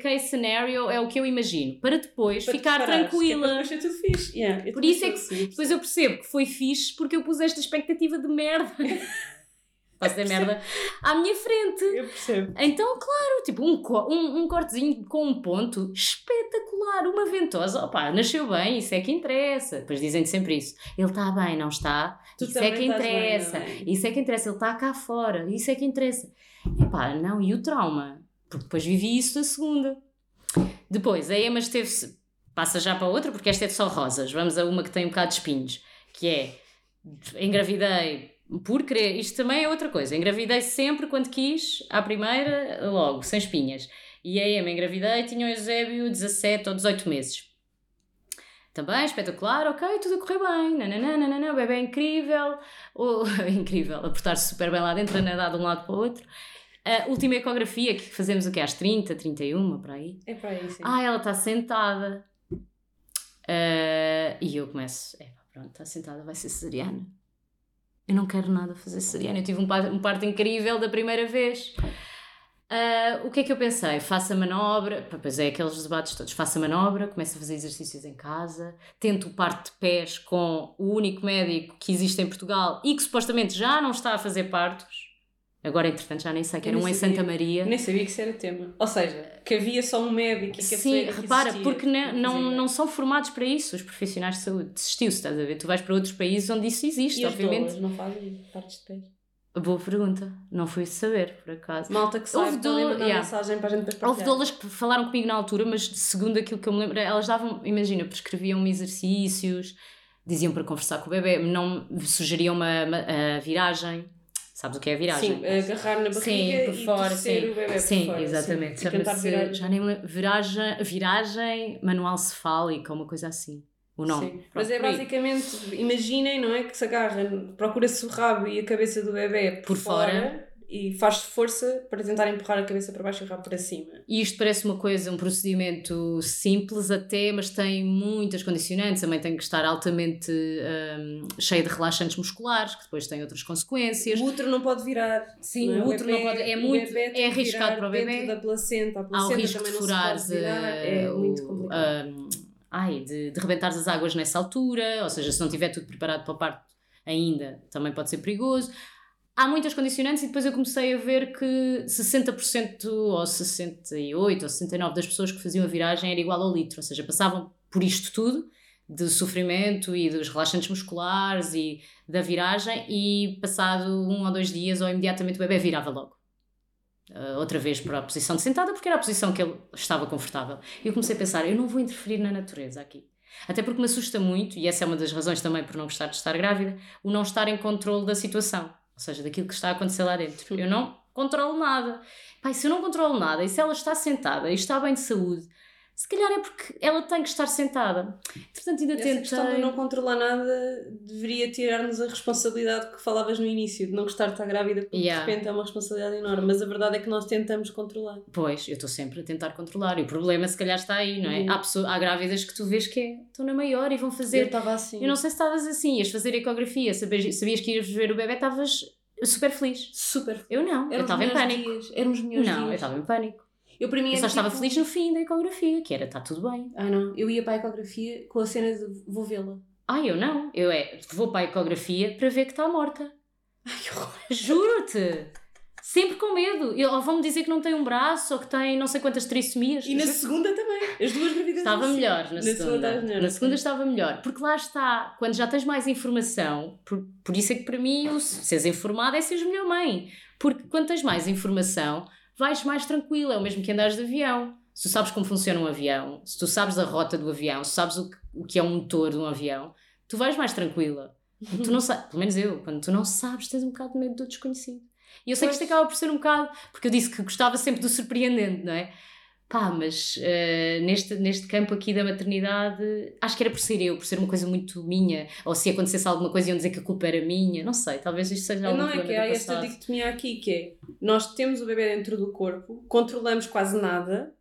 case scenario é o que eu imagino, para depois para ficar tranquila. Depois é tudo fixe. Yeah, Por isso é que depois eu percebo que foi fixe porque eu pus esta expectativa de merda. da merda à minha frente. Eu percebo. Então, claro, tipo, um, um, um cortezinho com um ponto espetacular, uma ventosa. Opa, nasceu bem, isso é que interessa. Depois dizem sempre isso. Ele está bem, não está? Tu isso é que interessa. Bem, é? Isso é que interessa. Ele está cá fora. Isso é que interessa. Epá, não, e o trauma? Porque depois vivi isso da segunda. Depois, a Emma esteve-se. Passa já para outra, porque esta é só rosas. Vamos a uma que tem um bocado de espinhos, que é engravidei por querer. Isto também é outra coisa. Engravidei sempre quando quis, à primeira, logo, sem espinhas. E a Emma engravidei, tinha o Eusébio 17 ou 18 meses. Também espetacular, ok, tudo a correr bem, nananana, o bebê é incrível, oh, incrível, a portar-se super bem lá dentro, a nadar de um lado para o outro. A última ecografia que fazemos o que? Às 30, 31, para aí? É para aí, sim. Ah, ela está sentada. Uh, e eu começo, é pronto, está sentada, vai ser cesariana. Eu não quero nada fazer cesariana. Eu tive um parto, um parto incrível da primeira vez. Uh, o que é que eu pensei? Faça manobra, pois é, aqueles debates todos. Faça manobra, começa a fazer exercícios em casa, tento o parto de pés com o único médico que existe em Portugal e que supostamente já não está a fazer partos. Agora, entretanto, já nem sei que era um em Santa Maria. Nem sabia que isso era tema. Ou seja, que havia só um médico e que Sim, repara, existia, porque não, não, não são formados para isso os profissionais de saúde. Desistiu-se, estás a ver? Tu vais para outros países onde isso existe, e obviamente. As não fazem partes de pés? Boa pergunta. Não fui saber, por acaso. Malta que sabe, Houve do- yeah. mensagem para a gente depois Houve doulas que falaram comigo na altura, mas segundo aquilo que eu me lembro, elas davam, imagina, prescreviam-me exercícios, diziam para conversar com o bebê, não sugeriam uma, uma- a viragem. Sabes o que é a viragem? Sim, agarrar na barriga Sim, por e fora, sim. o bebê Sim, por fora. exatamente. Sim. E virar. já nem lembro, viragem, viragem manual cefálica, uma coisa assim. O nome. Sim. Mas é basicamente, imaginem, não é? Que se agarra, procura-se o rabo e a cabeça do bebê por, Por fora. fora, e faz força para tentar empurrar a cabeça para baixo e o rabo para cima. E isto parece uma coisa, um procedimento simples até, mas tem muitas condicionantes. Também tem que estar altamente hum, cheio de relaxantes musculares, que depois tem outras consequências. O útero não pode virar. Sim, não é? o útero não pode- é muito- é arriscado para o bebê. da placenta. A Há o placenta risco também de pode virar. eh, É muito complicado. hum, ai, de, de rebentares as águas nessa altura, ou seja, se não tiver tudo preparado para o parto ainda, também pode ser perigoso. Há muitas condicionantes e depois eu comecei a ver que 60% ou 68% ou 69% das pessoas que faziam a viragem era igual ao litro, ou seja, passavam por isto tudo, de sofrimento e dos relaxantes musculares e da viragem e passado um ou dois dias ou imediatamente o bebê virava logo. Uh, outra vez para a posição de sentada, porque era a posição que ele estava confortável. E eu comecei a pensar, eu não vou interferir na natureza aqui. Até porque me assusta muito, e essa é uma das razões também por não gostar de estar grávida, o não estar em controle da situação, ou seja, daquilo que está a acontecer lá dentro. Eu não controlo nada. Pai, se eu não controlo nada, e se ela está sentada e está bem de saúde, se calhar é porque ela tem que estar sentada. Portanto, ainda Essa tentei... questão de não controlar nada deveria tirar-nos a responsabilidade que falavas no início, de não gostar de estar grávida, porque Yeah. de repente é uma responsabilidade enorme. Mas a verdade é que nós tentamos controlar. Pois, eu estou sempre a tentar controlar. E o problema, se calhar, está aí, não é? Uhum. Há, pessoas, há grávidas que tu vês que é, estão na maior e vão Eu fazer. estava assim. Eu não sei se estavas assim, ias fazer ecografia, sabias, sabias que ias ver o bebê, estavas super feliz. Super. Eu não, eu Eram os estava em pânico. Dias. Eram os melhores Não, eu dias. estava em pânico. Eu para mim Eu só estava tipo- feliz no fim da ecografia, que era, está tudo bem. Ah não, eu ia para a ecografia com a cena de vou vê-la. Ah, eu não. Eu é, vou para a ecografia para ver que está morta. Ai que horror. Juro-te! Sempre com medo. Ou vão-me dizer que não tem um braço ou que tem não sei quantas trissomias. E na segunda também. As duas gravidezes. Estava assim. melhor na, segunda. estavas melhor, na segunda estava melhor. Porque lá está, quando já tens mais informação, por, por isso é que para mim seres informada é seres melhor mãe. Porque quando tens mais informação, vais mais tranquila. É o mesmo que andares de avião. Se tu sabes como funciona um avião, se tu sabes a rota do avião, se sabes o que, o que é um motor de um avião, tu vais mais tranquila. Tu não sabes, pelo menos eu, quando tu não sabes, tens um bocado de medo do desconhecido. E eu sei que isto Pois. acaba por ser um bocado, porque eu disse que gostava sempre do surpreendente, não é? Pá, mas eh, neste, neste campo aqui da maternidade, acho que era por ser eu, por ser uma coisa muito minha, ou se acontecesse alguma coisa iam dizer que a culpa era minha, não sei, talvez isto seja algum Não é que há esta dicotomia aqui que é nós temos o bebê dentro do corpo, controlamos quase nada,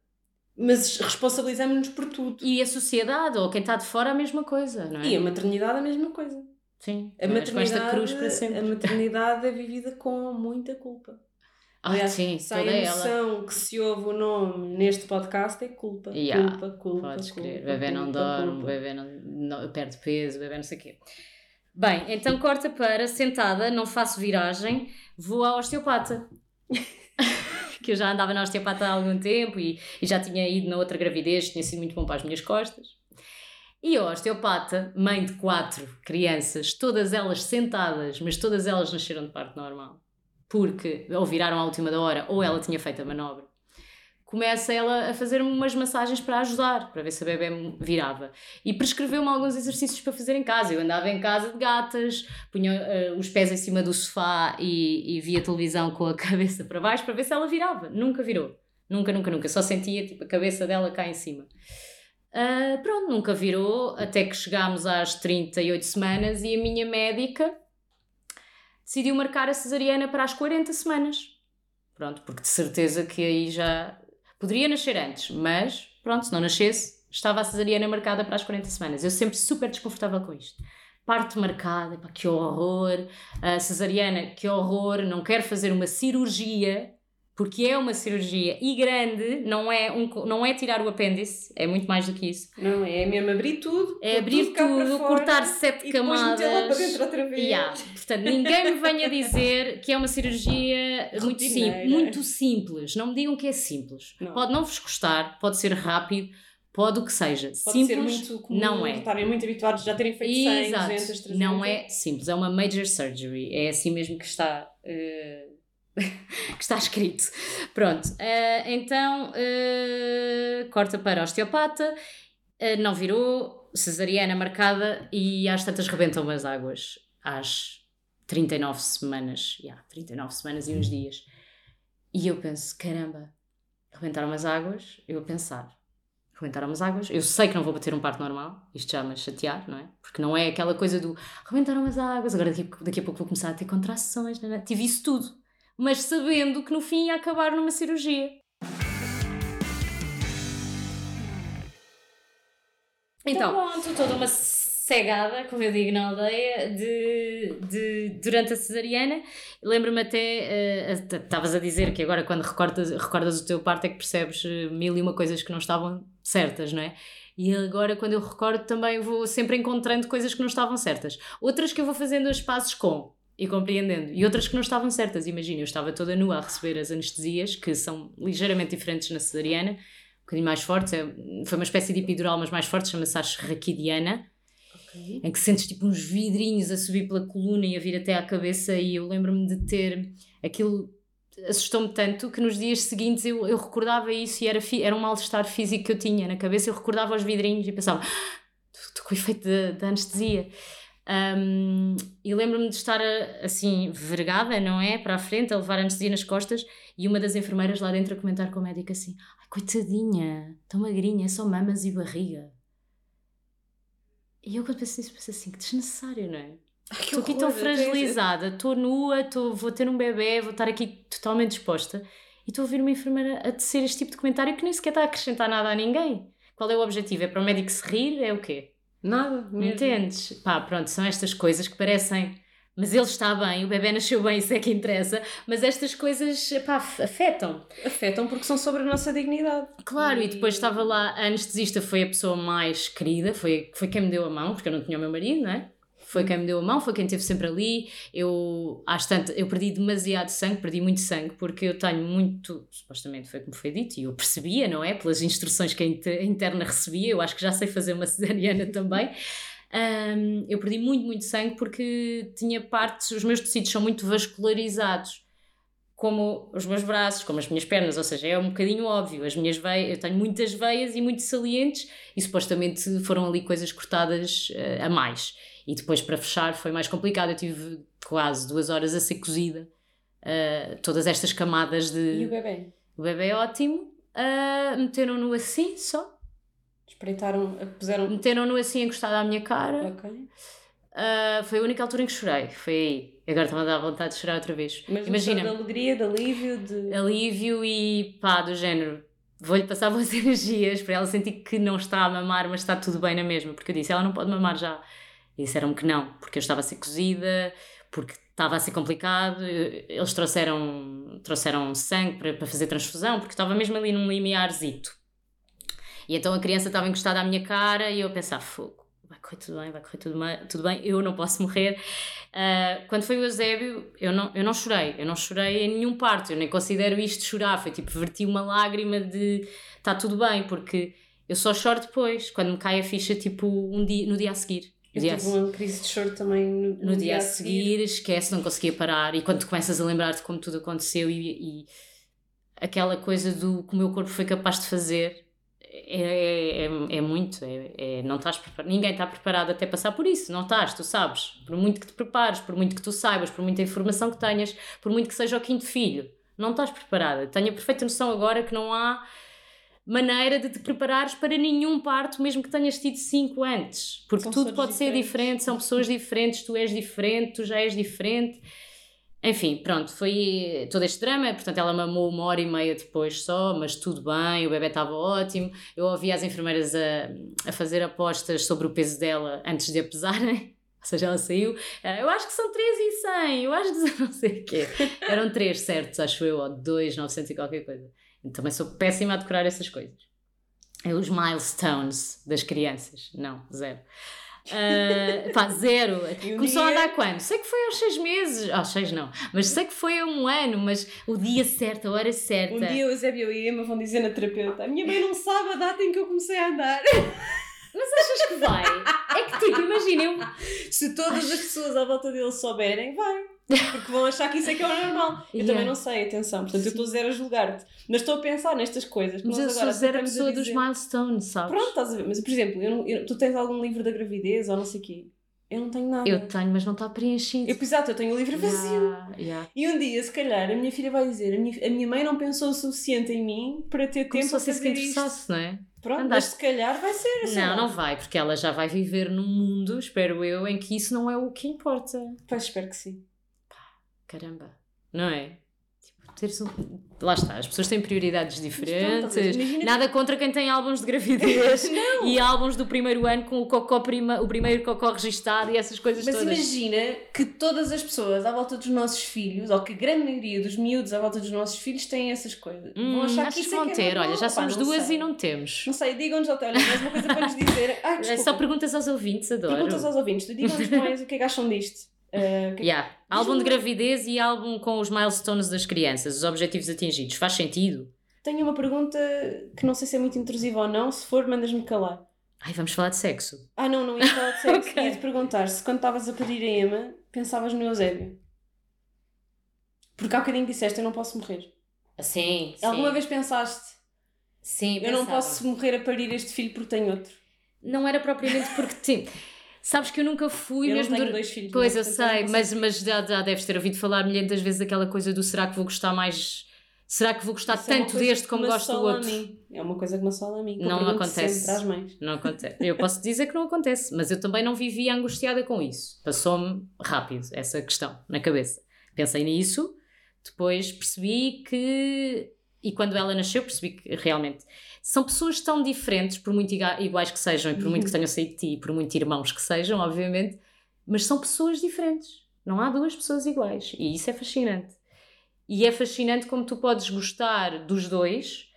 mas responsabilizamos-nos por tudo. E a sociedade, ou quem está de fora, a mesma coisa, não é? E a maternidade a mesma coisa. Sim, A mas com esta maternidade, cruz para sempre. a maternidade é vivida com muita culpa. Ah, sim, se toda ela. emoção que se ouve o nome neste podcast é culpa. Yeah, culpa, culpa. Podes culpa, crer, bebê não culpa, dorme, culpa. bebê não, não perde peso, bebê não sei o quê. Bem, então corta para sentada, não faço viragem, vou ao osteopata. que eu já andava na osteopata há algum tempo e, e já tinha ido na outra gravidez, tinha sido muito bom para as minhas costas. E a osteopata, mãe de quatro crianças, todas elas sentadas, mas todas elas nasceram de parto normal, porque ou viraram à última da hora ou ela tinha feito a manobra começa ela a fazer-me umas massagens para ajudar, para ver se a bebê virava. E prescreveu-me alguns exercícios para fazer em casa. Eu andava em casa de gatas, punha eh, os pés em cima do sofá e, e via televisão com a cabeça para baixo para ver se ela virava. Nunca virou. Nunca, nunca, nunca. Só sentia tipo, a cabeça dela cá em cima. Ah, pronto, nunca virou, até que chegámos às 38 semanas e a minha médica decidiu marcar a cesariana para as 40 semanas. Pronto, porque de certeza que aí já poderia nascer antes, mas pronto, se não nascesse, estava a cesariana marcada para as 40 semanas. Eu sempre super desconfortável com isto. Parte marcada, pá, que horror. A cesariana, que horror. Não quero fazer uma cirurgia, porque é uma cirurgia e grande, não é, um, não é tirar o apêndice, é muito mais do que isso. Não, é mesmo abrir tudo, É abrir tudo, fora cortar sete e depois camadas. meter lá para dentro outra vez. Yeah. Portanto, ninguém me venha dizer que é uma cirurgia muito, sim, muito simples. Não me digam que é simples. Não. Pode não vos custar, pode ser rápido, pode o que seja. Pode simples ser muito comum, não é. estarem muito habituados, já terem feito 100, Exato. 200, 300. Não é simples, é uma major surgery. É assim mesmo que está uh, que está escrito. Pronto, uh, então uh, corta para osteopata, não virou, cesariana marcada e às tantas rebentam as águas. Às 39 semanas, yeah, 39 semanas e uns dias. E eu penso, caramba, rebentaram as águas, eu a pensar, rebentaram as águas, eu sei que não vou bater um parto normal, isto já me chatear, não é? Porque não é aquela coisa do rebentaram as águas, agora daqui, daqui a pouco vou começar a ter contrações, não é? tive isso tudo, mas sabendo que no fim ia acabar numa cirurgia. Então, então pronto, toda uma cegada, como eu digo na aldeia, de, de, durante a cesariana. Lembro-me até, estavas uh, a dizer que agora quando recordas, recordas o teu parto é que percebes eh, mil e uma coisas que não estavam certas, não é? E agora, quando eu recordo, também vou sempre encontrando coisas que não estavam certas. Outras que eu vou fazendo as pazes com e compreendendo. E outras que não estavam certas. Imagina, eu estava toda nua a receber as anestesias, que são ligeiramente diferentes na cesariana, um bocadinho mais fortes. É, foi uma espécie de epidural, mas mais forte, chama-se raquidiana okay. em que sentes tipo uns vidrinhos a subir pela coluna e a vir até à cabeça. E eu lembro-me de ter aquilo. Assustou-me tanto que nos dias seguintes eu, eu recordava isso e era, era um mal-estar físico que eu tinha na cabeça. Eu recordava os vidrinhos e pensava, estou ah, com o efeito da anestesia. Um, e lembro-me de estar assim, vergada, não é? Para a frente, a levar a anestesia nas costas e uma das enfermeiras lá dentro a comentar com o médico assim: Ai, coitadinha, tão magrinha, é só mamas e barriga. E eu quando penso nisso, penso assim, que desnecessário, não é? Estou aqui tão fragilizada, estou nua, tô, vou ter um bebê, vou estar aqui totalmente disposta e estou a ouvir uma enfermeira a tecer este tipo de comentário que nem sequer está a acrescentar nada a ninguém. Qual é o objetivo? É para o médico se rir? É o quê? Nada. Mesmo. Entendes? Pá, pronto, são estas coisas que parecem mas ele está bem, o bebê nasceu bem, isso é que interessa, mas estas coisas pá, afetam. Afetam porque são sobre a nossa dignidade. Claro, e, e depois estava lá, a anestesista foi a pessoa mais querida, foi, foi quem me deu a mão, porque eu não tinha o meu marido, não é? Foi quem me deu a mão, foi quem esteve sempre ali. Eu, às tantas, eu perdi demasiado sangue, perdi muito sangue, porque eu tenho muito, supostamente foi como foi dito, e eu percebia, não é? Pelas instruções que a interna recebia, eu acho que já sei fazer uma cesariana também. Um, eu perdi muito, muito sangue porque tinha partes, os meus tecidos são muito vascularizados, como os meus braços, como as minhas pernas, ou seja, é um bocadinho óbvio. As minhas veias, eu tenho muitas veias e muito salientes, e supostamente foram ali coisas cortadas uh, a mais. E depois para fechar foi mais complicado, eu tive quase duas horas a ser cozida, uh, todas estas camadas de. E o bebê? O bebê é ótimo, uh, meteram-no assim só Espreitaram, puseram. Meteram-no assim encostado à minha cara. Ok. Uh, foi a única altura em que chorei, foi aí. Agora estava a dar vontade de chorar outra vez. Mas Imagina. De alegria, de alívio, de. Alívio e pá, do género. Vou-lhe passar boas energias para ela sentir que não está a mamar, mas está tudo bem na mesma. Porque eu disse, ela não pode mamar já. E disseram-me que não, porque eu estava a ser cozida, porque estava a ser complicado. Eles trouxeram, trouxeram sangue para, para fazer transfusão, porque estava mesmo ali num limiarzito. E então a criança estava encostada à minha cara e eu pensava, fogo, vai correr tudo bem, vai correr tudo bem, tudo bem eu não posso morrer. Uh, quando foi o Eusébio, eu não, eu não chorei, eu não chorei em nenhum parto, eu nem considero isto chorar, foi tipo, verti uma lágrima de está tudo bem, porque eu só choro depois, quando me cai a ficha, tipo, um dia, no dia a seguir. Eu tive uma crise de choro também no, no, no dia, dia, a seguir, seguir, esquece, não conseguia parar. E quando tu começas a lembrar-te como tudo aconteceu e, e aquela coisa do que o meu corpo foi capaz de fazer, é, é, é, muito, é, é, não estás preparado, ninguém está preparado até passar por isso, não estás, tu sabes, por muito que te prepares, por muito que tu saibas, por muita informação que tenhas, por muito que seja o quinto filho, não estás preparada. Tenho a perfeita noção agora que não há maneira de te preparares para nenhum parto, mesmo que tenhas tido cinco antes, porque são tudo pode diferentes. ser diferente, são pessoas diferentes, tu és diferente, tu já és diferente enfim, pronto, foi todo este drama. Portanto, ela mamou uma hora e meia depois só, mas tudo bem, o bebê estava ótimo. Eu ouvi as enfermeiras a, a fazer apostas sobre o peso dela antes de a pesarem. Ou seja, ela saiu. Eh, eu acho que são 3 e 100, eu acho que não sei o quê. Eram 3 certos, acho eu, ou 2, 900 e qualquer coisa. Também sou péssima a decorar essas coisas. É os milestones das crianças. Não, zero. Uh, pá, zero. Um Começou dia... a andar quando? Sei que foi aos seis meses. Aos seis não. Mas sei que foi há um ano. Mas o dia certo, a hora certa. Um dia o Eusébio e a Emma vão dizer na terapeuta: A minha mãe não sabe a data em que eu comecei a andar. Mas achas que vai? É que tipo, imagina eu... Se todas as pessoas à volta dele souberem, vai. Porque vão achar que isso é que é o normal. Eu Yeah. também não sei, atenção. Portanto, eu estou zero a julgar-te. Mas estou a pensar nestas coisas. Mas eu sou zero a pessoa dos dizer. milestones, sabes? Pronto, estás a ver. Mas, por exemplo, eu não- eu- tu tens algum livro da gravidez ou não sei o quê? Eu não tenho nada. Eu tenho, mas não está preenchido. Eu, exato, eu tenho o livro vazio. Yeah, yeah. E um dia, se calhar, a minha filha vai dizer: a minha, a minha mãe não pensou o suficiente em mim para ter Como tempo se para fazer isto. interessasse, não é? Pronto, mas Andaste- se calhar vai ser assim. Não, não vai, porque ela já vai viver num mundo, espero eu, em que isso não é o que importa. Pois espero que sim. Caramba, não é? Tipo, um... Lá está, as pessoas têm prioridades diferentes. imagina- Nada contra quem tem álbuns de gravidez e álbuns do primeiro ano com o, cocó prima, o primeiro cocó registado e essas coisas Mas todas. imagina que todas as pessoas à volta dos nossos filhos, ou que a grande maioria dos miúdos à volta dos nossos filhos têm essas coisas. Hum, vão achar que isso é vão é ter, normal. olha, já somos não duas sei. e não temos. Não sei, digam-nos, olha, mais uma coisa para nos dizer. Ai, É desculpa. só perguntas aos ouvintes, adoro. Perguntas aos ouvintes, digam-nos mais o que é que acham disto. Uh, que é Yeah. Álbum de gravidez e álbum com os milestones das crianças, os objetivos atingidos. Faz sentido? Tenho uma pergunta que não sei se é muito intrusiva ou não. Se for, mandas-me calar. Ai, vamos falar de sexo. Ah, não, não ia falar de sexo. Ok. Ia-te perguntar se quando estavas a pedir a Emma, pensavas no Eusébio. Porque há bocadinho disseste, eu não posso morrer. Sim, Alguma vez pensaste, Sim, eu não pensava. posso morrer a parir este filho porque tenho outro? Não era propriamente porque. Sim. Sabes que eu nunca fui eu mesmo. não tenho dur- dois filhos. Pois, eu sei, mas, mas já, já deves ter ouvido falar milhares vezes aquela coisa do será que vou gostar mais. Será que vou gostar Isso é tanto coisa deste como me gosto do outro? mim. É uma coisa que me assola a mim. que eu Não pergunto acontece. Não acontece. Eu posso dizer que não acontece, mas eu também não vivia angustiada com isso. Passou-me rápido essa questão na cabeça. Pensei nisso, depois percebi que. E quando ela nasceu, percebi que realmente são pessoas tão diferentes, por muito iguais que sejam e por muito que tenham saído de ti, e por muito irmãos que sejam, obviamente, mas são pessoas diferentes. Não há duas pessoas iguais. E isso é fascinante. E é fascinante como tu podes gostar dos dois.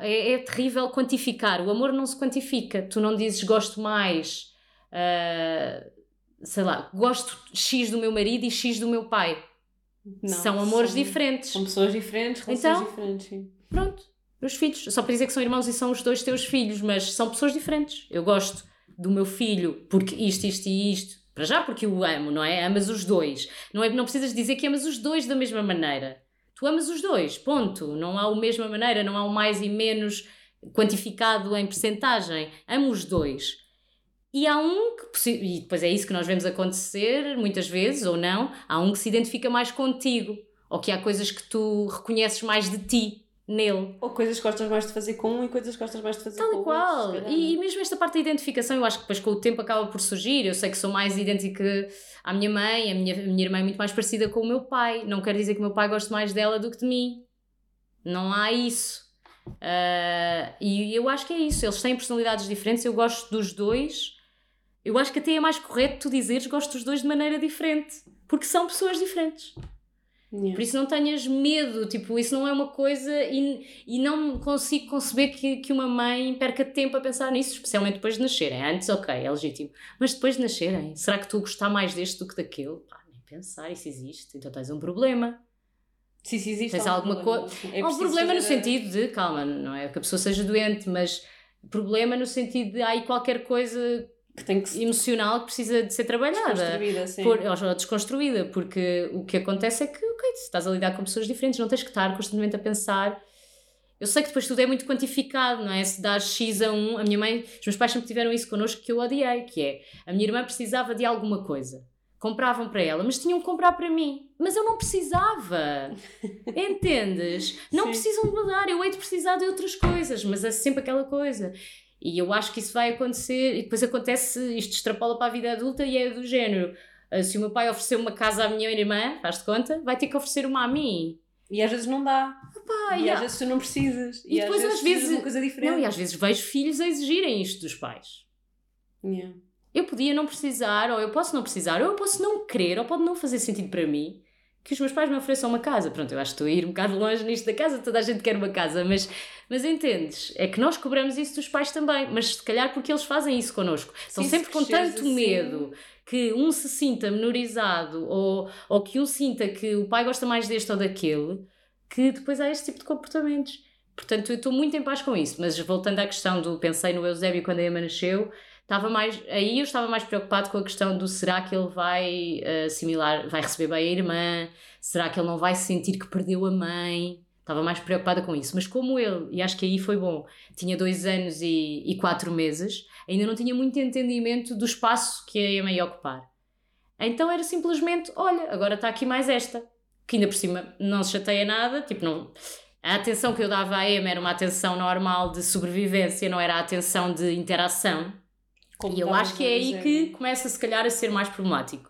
É, é terrível quantificar. O amor não se quantifica. Tu não dizes gosto mais, ah, sei lá, gosto X do meu marido e X do meu pai. Não, são amores são- diferentes. São pessoas diferentes, relações Então? diferentes. Sim. Pronto, os filhos. Só para dizer que são irmãos e são os dois teus filhos, mas são pessoas diferentes. Eu gosto do meu filho porque isto, isto e isto. Para já porque o amo, não é? Amas os dois. Não, é, não precisas dizer que amas os dois da mesma maneira. Tu amas os dois, ponto. Não há a mesma maneira, não há o mais e menos quantificado em percentagem. Amo os dois. E há um que, e depois é isso que nós vemos acontecer, muitas vezes, ou não, há um que se identifica mais contigo, ou que há coisas que tu reconheces mais de ti nele. Ou coisas que gostas mais de fazer com um e coisas que gostas mais de fazer Tal com o qual. outro. calhar. E, e mesmo esta parte da identificação, eu acho que depois com o tempo acaba por surgir. Eu sei que sou mais idêntica à minha mãe, a minha, a minha irmã é muito mais parecida com o meu pai. Não quer dizer que o meu pai goste mais dela do que de mim. Não há isso. Ah, e eu acho que é isso. Eles têm personalidades diferentes, eu gosto dos dois. Eu acho que até é mais correto tu dizeres gosto dos dois de maneira diferente. Porque são pessoas diferentes. Yeah. Por isso não tenhas medo, tipo, isso não é uma coisa e, e não consigo conceber que, que uma mãe perca tempo a pensar nisso, especialmente depois de nascerem. Antes, ok, é legítimo. Mas depois de nascerem, será que tu a gostar mais deste do que daquele? Pá, nem pensar, isso existe. Então tens um problema. Sim, sim, existe Tens algum alguma coisa. É um problema no sentido de, calma, não é que a pessoa seja doente, mas problema no sentido de há aí qualquer coisa que tem que emocional que precisa de ser trabalhada. construída, sim. Por, ou desconstruída, porque o que acontece é que, ok, estás a lidar com pessoas diferentes, não tens que estar constantemente a pensar. Eu sei que depois tudo é muito quantificado, não é? Se dás X a um, a minha mãe, os meus pais sempre tiveram isso connosco que eu odiei, que é a minha irmã precisava de alguma coisa. Compravam para ela, mas tinham que comprar para mim. Mas eu não precisava. Entendes? Não Sim. precisam de me dar. Eu hei de precisar de outras coisas, mas é sempre aquela coisa. E eu acho que isso vai acontecer, e depois acontece, isto extrapola para a vida adulta e é do género. ah, Se o meu pai ofereceu uma casa à minha irmã, faz-te conta, vai ter que oferecer uma a mim. E às vezes não dá. E e, às vezes tu não precisas. E depois, às vezes- de uma coisa diferente. não, e às vezes vejo filhos a exigirem isto dos pais. Yeah. Eu podia não precisar, ou eu posso não precisar, ou eu posso não querer, ou pode não fazer sentido para mim que os meus pais me ofereçam uma casa. Pronto, eu acho que estou a ir um bocado longe nisto da casa, toda a gente quer uma casa, mas, mas entendes? É que nós cobramos isso dos pais também, mas se calhar porque eles fazem isso connosco. Sim, sempre se com tanto assim- medo que um se sinta menorizado ou, ou que um sinta que o pai gosta mais deste ou daquele, que depois há este tipo de comportamentos. Portanto, eu estou muito em paz com isso, mas voltando à questão do pensei no Eusébio quando a Emma nasceu, Estava mais, aí eu estava mais preocupado com a questão do será que ele vai uh, assimilar, vai receber bem a irmã, será que ele não vai sentir que perdeu a mãe? Estava mais preocupada com isso. Mas como ele, e acho que aí foi bom, tinha dois anos e, e quatro meses, ainda não tinha muito entendimento do espaço que a Emma ia ocupar. Então era simplesmente, olha, agora está aqui mais esta, que ainda por cima não se chateia nada, tipo, não, a atenção que eu dava à Emma era uma atenção normal de sobrevivência, não era a atenção de interação. Como e eu acho que é aí que começa, se calhar, a ser mais problemático.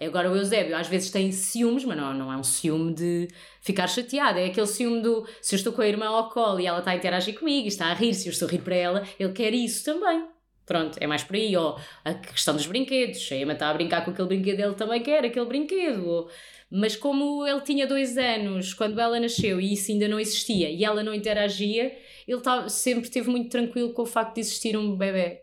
Agora, o Eusébio às vezes tem ciúmes, mas não, não é um ciúme de ficar chateado, é aquele ciúme do se eu estou com a irmã ao colo e ela está a interagir comigo e está a rir, se eu estou a rir para ela, ele quer isso também. Pronto, é mais por aí. Ou a questão dos brinquedos, a Emma está a brincar com aquele brinquedo, ele também quer aquele brinquedo. Ou, mas como ele tinha dois anos quando ela nasceu e isso ainda não existia e ela não interagia, ele tá, sempre esteve muito tranquilo com o facto de existir um bebê.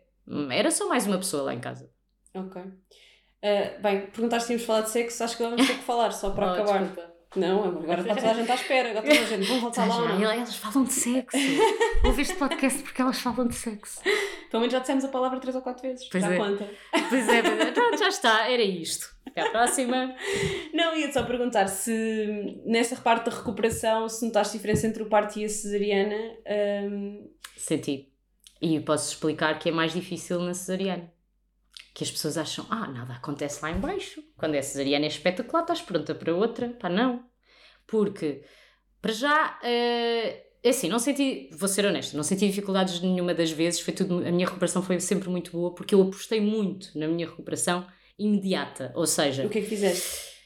Era só mais uma pessoa lá em casa. Ok. Uh, bem, perguntaste se tínhamos falado de sexo, acho que vamos ter que falar, só para oh, acabar. Desculpa. Não, agora está toda a gente à espera, agora toda a gente, vamos voltar lá. Já, elas falam de sexo. Ouve este podcast porque elas falam de sexo. Pelo menos já dissemos a palavra três ou quatro vezes. Pois já é. conta. Pois é, pois é. Pronto, já está, era isto. Até à próxima. Não, ia só perguntar se nessa parte da recuperação, se notaste diferença entre o parto e a cesariana. Um... Senti. E posso explicar que é mais difícil na cesariana que as pessoas acham, ah, nada acontece lá embaixo. Quando é cesariana é espetacular, estás pronta para outra. Pá, não. Porque, para já, uh, é assim, não senti, vou ser honesta, não senti dificuldades nenhuma das vezes, foi tudo, a minha recuperação foi sempre muito boa, porque eu apostei muito na minha recuperação imediata, ou seja... O que é que fizeste?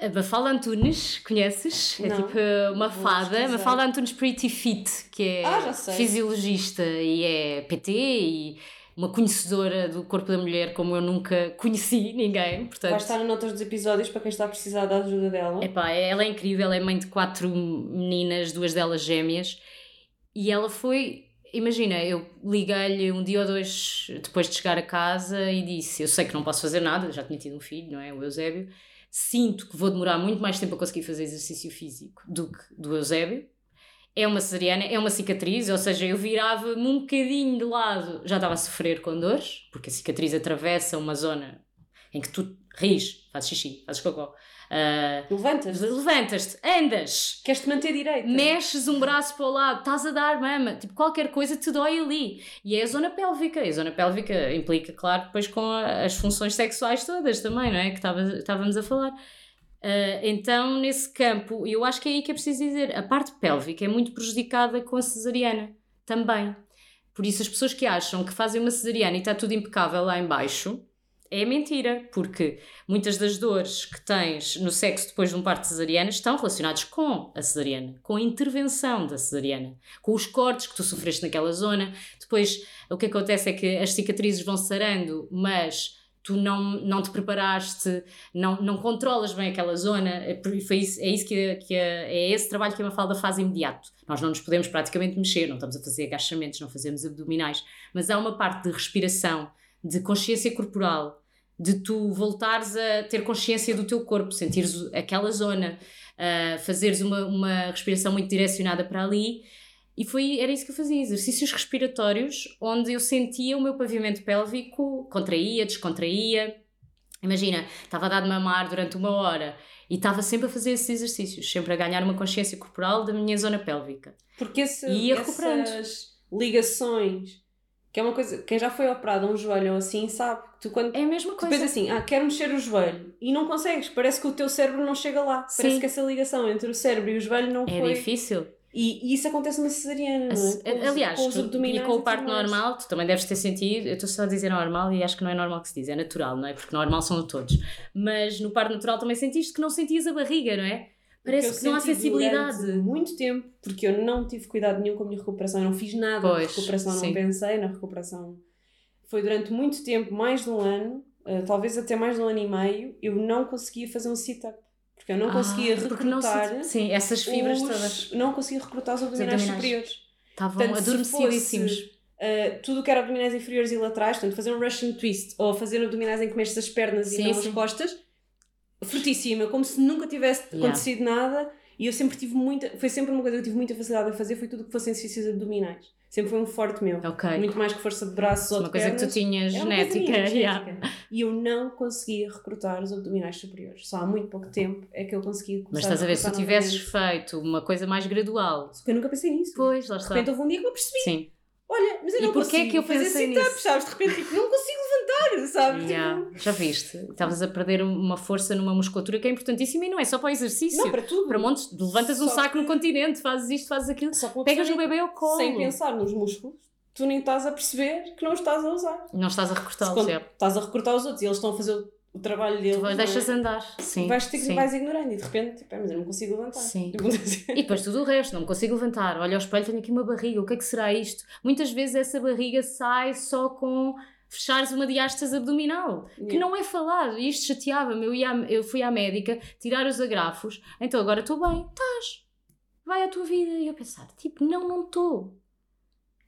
A Mafalda Antunes, conheces? É não, é tipo uma fada. Mafalda Antunes Pretty Fit, que é ah, fisiologista e é PT e uma conhecedora do corpo da mulher como eu nunca conheci ninguém. Portanto, Vai estar nas notas dos episódios para quem está a precisar da ajuda dela. Epá, ela é incrível, ela é mãe de quatro meninas, duas delas gêmeas, e ela foi. Imagina, eu liguei-lhe um dia ou dois depois de chegar a casa e disse: Eu sei que não posso fazer nada, já tinha tido um filho, não é? O Eusébio. Sinto que vou demorar muito mais tempo a conseguir fazer exercício físico do que do Eusébio é uma cesariana, é uma cicatriz, ou seja, eu virava-me um bocadinho de lado, já estava a sofrer com dores, porque a cicatriz atravessa uma zona em que tu ris, fazes xixi, fazes cocó. Uh, levantas-te. Levantas-te, andas. Queres-te manter direito. Mexes um braço para o lado, estás a dar mama, tipo, qualquer coisa te dói ali. E é a zona pélvica. E a zona pélvica implica, claro, depois com a, as funções sexuais todas também, não é? Que estávamos a falar. Uh, então, nesse campo, eu acho que é aí que é preciso dizer, a parte pélvica é muito prejudicada com a cesariana também. Por isso, as pessoas que acham que fazem uma cesariana e está tudo impecável lá embaixo, é mentira, porque muitas das dores que tens no sexo depois de um parto cesariana estão relacionadas com a cesariana, com a intervenção da cesariana, com os cortes que tu sofreste naquela zona. Depois, o que acontece é que as cicatrizes vão sarando, mas tu não, não te preparaste, não, não controlas bem aquela zona, é, foi isso, é isso que, que é esse trabalho que a Mafalda faz imediato. Nós não nos podemos praticamente mexer, não estamos a fazer agachamentos, não fazemos abdominais, mas há uma parte de respiração, de consciência corporal, de tu voltares a ter consciência do teu corpo, sentires aquela zona, uh, fazeres uma, uma respiração muito direcionada para ali e foi, era isso que eu fazia, exercícios respiratórios, onde eu sentia o meu pavimento pélvico, contraía, descontraía. Imagina, estava a dar de mamar durante uma hora e estava sempre a fazer esses exercícios, sempre a ganhar uma consciência corporal da minha zona pélvica. Porque esse, e ia essas ligações, que é uma coisa, quem já foi operado um joelho ou assim sabe que tu quando é a mesma coisa. Tu assim, ah, quero mexer o joelho e não consegues, parece que o teu cérebro não chega lá, Sim. parece que essa ligação entre o cérebro e o joelho não é foi. É difícil. E, e, isso acontece na cesariana, não é? Com Aliás, com os e com o parto normal, tu também deves ter sentido, eu estou só a dizer normal e acho que não é normal que se diz, é natural, não é? Porque normal são todos. Mas no parto natural também sentiste que não sentias a barriga, não é? Parece que não há sensibilidade. muito tempo, porque eu não tive cuidado nenhum com a minha recuperação, eu não fiz nada pois, de recuperação, sim. não pensei na recuperação. Foi durante muito tempo, mais de um ano, uh, talvez até mais de um ano e meio, eu não conseguia fazer um sit-up porque eu não ah, conseguia recrutar. Não, sim, essas fibras os, todas. Não conseguia recrutar os abdominais, superiores. Estavam adormecidíssimos. Uh, tudo que era abdominais inferiores e laterais, portanto, fazer um Russian twist ou fazer abdominais em que mexes as pernas sim, e não sim. as costas, fortíssima, como se nunca tivesse yeah. acontecido nada. E eu sempre tive muita, foi sempre uma coisa que eu tive muita facilidade a fazer, foi tudo que fosse exercícios abdominais. Sempre foi um forte meu. Ok. Muito mais que força de braços ou Uma de coisa que tu pernas. tinhas uma genética. minha, yeah. genética. E eu não conseguia recrutar os abdominais superiores. Só há muito pouco tempo é que eu consegui começar Mas estás a ver, se tu tivesses feito uma coisa mais gradual. Só que eu nunca pensei nisso. Pois, lá De está. repente houve um dia que eu percebi. Sim. Olha, mas eu E não porquê é consigo que eu fazer sit-ups, sabes? De repente, tipo, não consigo levantar, sabes? Yeah. Tipo, Já viste? Estavas a perder uma força numa musculatura que é importantíssima e não é só para o exercício. não, para tudo. Para montes, levantas um Só saco que- no continente, fazes isto, fazes aquilo, pegas o pessoa, bebê ao colo. Sem pensar nos músculos, tu nem estás a perceber que não os estás a usar. Não estás a recrutá-los, quando é. estás a recrutar os outros e eles estão a fazer o, trabalho deles. Tu não é? deixas andar. Sim. vais, ter, que- sim. vais ignorando e de repente, tipo, "É, mas eu não consigo levantar. Sim. E depois tudo o resto, não me consigo levantar. Olha ao espelho, tenho aqui uma barriga, o que é que será isto? Muitas vezes essa barriga sai só com fechares uma diástase abdominal, que Yeah. não é falado. E isto chateava-me. Eu, ia eu fui à médica tirar os agrafos, então agora estou bem, estás, vai à tua vida. E eu pensar, tipo, não, não estou.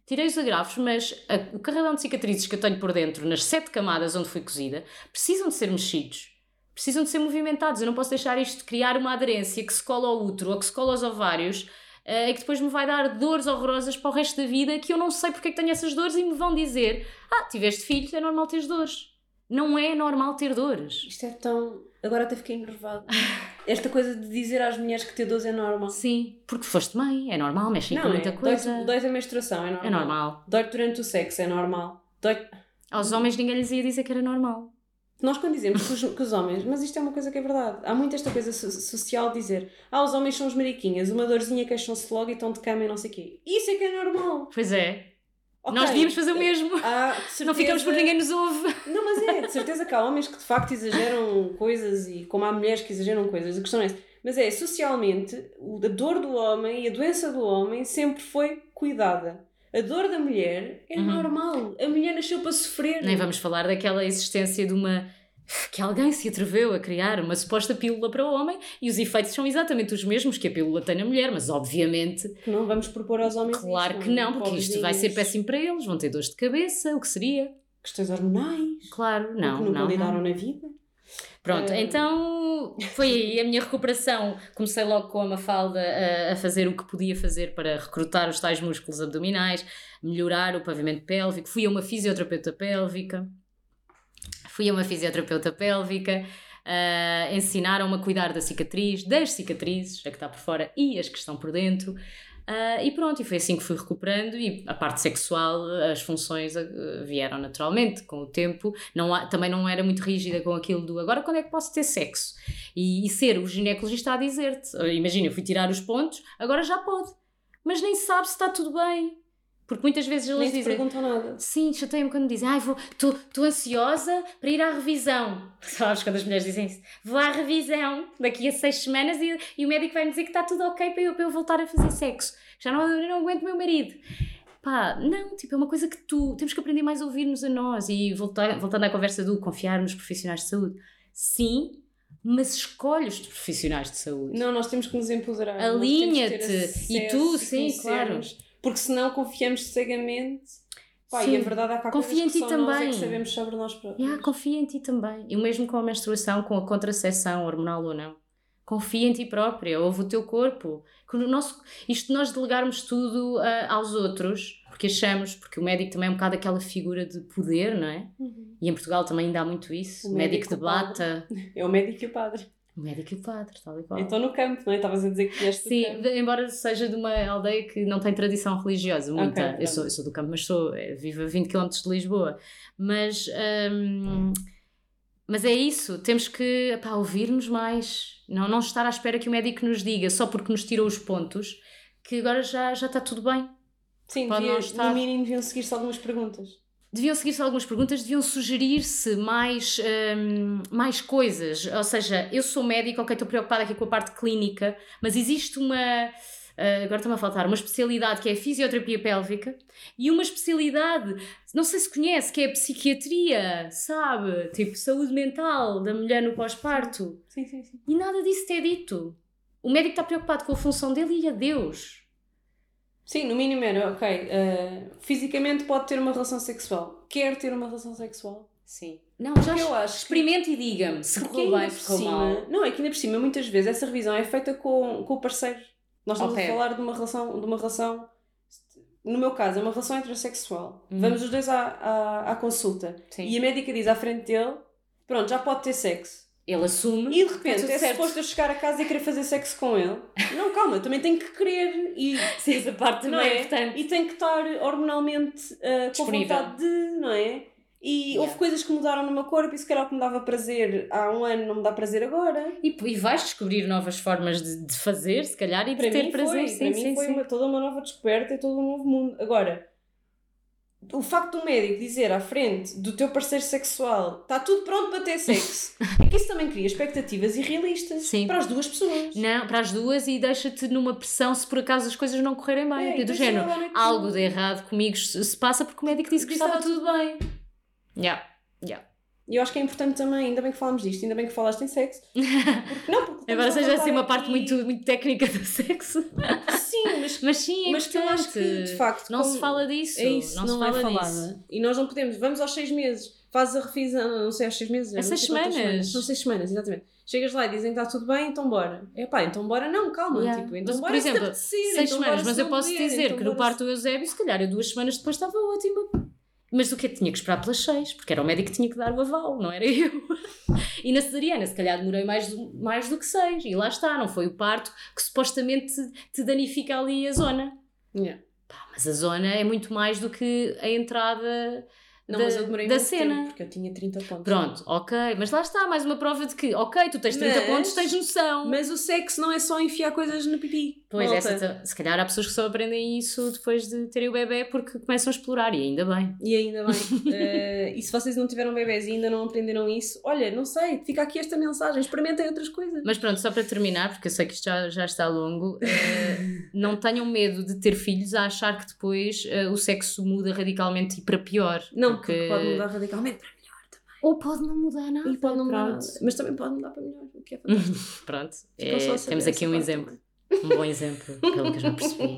Tirei os agrafos, mas a- o carradão de cicatrizes que eu tenho por dentro, nas sete camadas onde fui cozida, precisam de ser mexidos. Precisam de ser movimentados. Eu não posso deixar isto de criar uma aderência que se cola ao útero ou que se cola aos ovários eh, e que depois me vai dar dores horrorosas para o resto da vida que eu não sei porque é que tenho essas dores e me vão dizer: Ah, tiveste filhos, é normal teres dores. Não é normal ter dores. Isto é tão. Agora até fiquei enervado. Esta coisa de dizer às mulheres que ter dores é normal. Sim, porque foste mãe, é normal, mexem com muita é. coisa. Dói-te a menstruação, é normal. É normal. Dói-te durante o sexo, é normal. Dói Aos homens ninguém lhes ia dizer que era normal. Nós quando dizemos que os, que os homens, mas isto é uma coisa que é verdade, há muito esta coisa so- social de dizer ah, os homens são os mariquinhas, uma dorzinha queixam-se logo e estão de cama e não sei o quê. Isso é que é normal. Pois é. Ok. Nós devíamos fazer o mesmo. Há, de Não ficamos por certeza- ninguém nos ouve. Não, mas é, de certeza que há homens que de facto exageram coisas e como há mulheres que exageram coisas. A questão é essa. Mas é, socialmente, a dor do homem e a doença do homem sempre foi cuidada. A dor da mulher é Uhum. normal. A mulher nasceu para sofrer. Nem vamos falar daquela existência de uma. Que alguém se atreveu a criar uma suposta pílula para o homem e os efeitos são exatamente os mesmos que a pílula tem na mulher, mas obviamente, Que não vamos propor aos homens claro isto, que não, porque isto vai ser péssimo para eles, vão ter dores de cabeça, o que seria? Questões hormonais. Claro, não, que nunca não, lidaram não. na vida. Pronto, Eh, então foi aí a minha recuperação. Comecei logo com a Mafalda a, a fazer o que podia fazer para recrutar os tais músculos abdominais, melhorar o pavimento pélvico. Fui a uma fisioterapeuta pélvica. Fui a uma fisioterapeuta pélvica. Uh, ensinaram-me a cuidar da cicatriz, das cicatrizes, a que está por fora e as que estão por dentro. Uh, e pronto, e foi assim que fui recuperando. E a parte sexual, as funções uh, vieram naturalmente com o tempo. Não há- também não era muito rígida com aquilo do agora quando é que posso ter sexo? E, e ser o ginecologista a dizer-te: imagina, eu fui tirar os pontos, agora já pode, mas nem sabe se está tudo bem. Porque muitas vezes eles Nem dizem. perguntam nada. Sim, chateia-me quando dizem, ai, estou ansiosa para ir à revisão. Sabes quando as mulheres dizem isso? Vou à revisão daqui a seis semanas e, e o médico vai me dizer que está tudo ok para eu, para eu voltar a fazer sexo. Já não, eu não aguento meu marido. Pá, não, tipo, é uma coisa que tu. Temos que aprender mais a ouvir-nos a nós e voltar, voltando à conversa do confiar nos profissionais de saúde. Sim, mas escolhe os profissionais de saúde. Não, nós temos que nos empoderar. Alinha-te. E tu, sim, conhecermos, Porque senão confiamos cegamente. Pá, Sim. e a verdade é que há Confia em ti nós é também. que sabemos sobre nós próprios. Yeah, confia em ti também. E o mesmo com a menstruação, com a contracepção, hormonal ou não. Confia em ti própria, ouve o teu corpo. Que o nosso, isto de nós delegarmos tudo ah, aos outros, porque achamos, porque o médico também é um bocado aquela figura de poder, não é? Uhum. E em Portugal também ainda há muito isso. O O médico, médico de bata, É o médico e o padre. O médico e o padre, tal e qual. Então no campo, não é? Estavas a dizer que vieste Sim, embora seja de uma aldeia que não tem tradição religiosa, muita. Ok, eu, sou, eu sou do campo, mas sou, eh, vivo a 20 km de Lisboa. Mas, hum, mas é isso, temos que epá, ouvir-nos mais, não, não estar à espera que o médico nos diga só porque nos tirou os pontos que agora já, já está tudo bem. Sim, devia, no mínimo deviam seguir-se algumas perguntas. Deviam seguir-se algumas perguntas, deviam sugerir-se mais, hum, mais coisas. Ou seja, eu sou médica, ok, estou preocupada aqui com a parte clínica, mas existe uma. ah, agora está-me a faltar, uma especialidade que é a fisioterapia pélvica e uma especialidade, não sei se conhece, que é a psiquiatria, sabe? Tipo, saúde mental da mulher no pós-parto. Sim, sim, sim. E nada disso é dito. O médico está preocupado com a função dele e adeus. Sim, no mínimo era, ok, eh, fisicamente pode ter uma relação sexual. Quer ter uma relação sexual. Sim. Não, já eu acho que- experimente e diga-me se correu bem, se correu mal. não, é que ainda por cima, muitas vezes, essa revisão é feita com, com o parceiro. Nós estamos Ok. a falar de uma relação, de uma relação no meu caso, é uma relação heterossexual, Uhum. vamos os dois à, à, à consulta Sim. e a médica diz à frente dele: pronto, já pode ter sexo. Ele assume. E de repente Tá tudo é certo. suposto eu chegar a casa e querer fazer sexo com ele. Não, calma, eu também tenho que querer e. Sim, essa parte não também é? é importante. E tem que estar hormonalmente ah, com vontade de, não é? E Yeah. houve coisas que mudaram no meu corpo e se calhar o que me dava prazer há um ano não me dá prazer agora. E, e vais descobrir novas formas de, de fazer, se calhar, e de Para ter mim prazer. foi, sim, para mim sim, foi sim. uma- toda uma nova descoberta e todo um novo mundo. Agora, o facto do médico dizer à frente do teu parceiro sexual está tudo pronto para ter sexo, é que isso também cria expectativas irrealistas Sim. para as duas pessoas. Não, para as duas e deixa-te numa pressão se por acaso as coisas não correrem bem. É, é e do depois género, algo de errado comigo se passa porque o médico disse que estava tudo bem. Yeah. Yeah. E eu acho que é importante também, ainda bem que falamos disto, ainda bem que falaste em sexo. Porque não, porque Embora estamos a seja assim uma parte muito, muito técnica do sexo. Sim, mas, Mas sim, é mas que eu acho que, de facto, Não se fala disso. É isso, não, não, se é fala falada. disso. E nós não podemos, vamos aos seis meses, fazes a revisão, não sei, aos seis meses. É não seis semanas. São seis semanas, exatamente. Chegas lá e dizem que está tudo bem, então bora. É pá, então bora não, calma. Yeah. Tipo, então Mas, por bora se te exemplo, apetecer, Seis então semanas, mas se eu posso dizer então que no parto do Eusébio, se calhar eu duas semanas depois estava ótima. Mas do que tinha que esperar pelas seis, porque era o médico que tinha que dar o aval, não era eu. E na cesariana, se calhar demorei mais do, mais do que seis, e lá está, não foi o parto que supostamente te, te danifica ali a zona. Yeah. Pá, mas a zona é muito mais do que a entrada Não, da, mas eu demorei da cena. tempo, porque eu tinha 30 pontos. Pronto, ok, mas lá está, mais uma prova de que, ok, tu tens 30 Mas- pontos, tens noção. Mas o sexo não é só enfiar coisas no pipi. Pois, essa, se calhar há pessoas que só aprendem isso depois de terem o bebê porque começam a explorar, e ainda bem. E ainda bem. Eh, e se vocês não tiveram bebés e ainda não aprenderam isso, olha, não sei, fica aqui esta mensagem, experimentem outras coisas. Mas pronto, só para terminar, porque eu sei que isto já, já está longo, eh, não tenham medo de ter filhos a achar que depois eh, o sexo muda radicalmente e para pior. não, porque pode mudar radicalmente para melhor. Ou pode não mudar nada. E pode não mudar nada. Mas também pode mudar para melhor, o que é fantástico. Pronto, é, temos aqui um exemplo. Um bom exemplo, pelo que eu já percebi.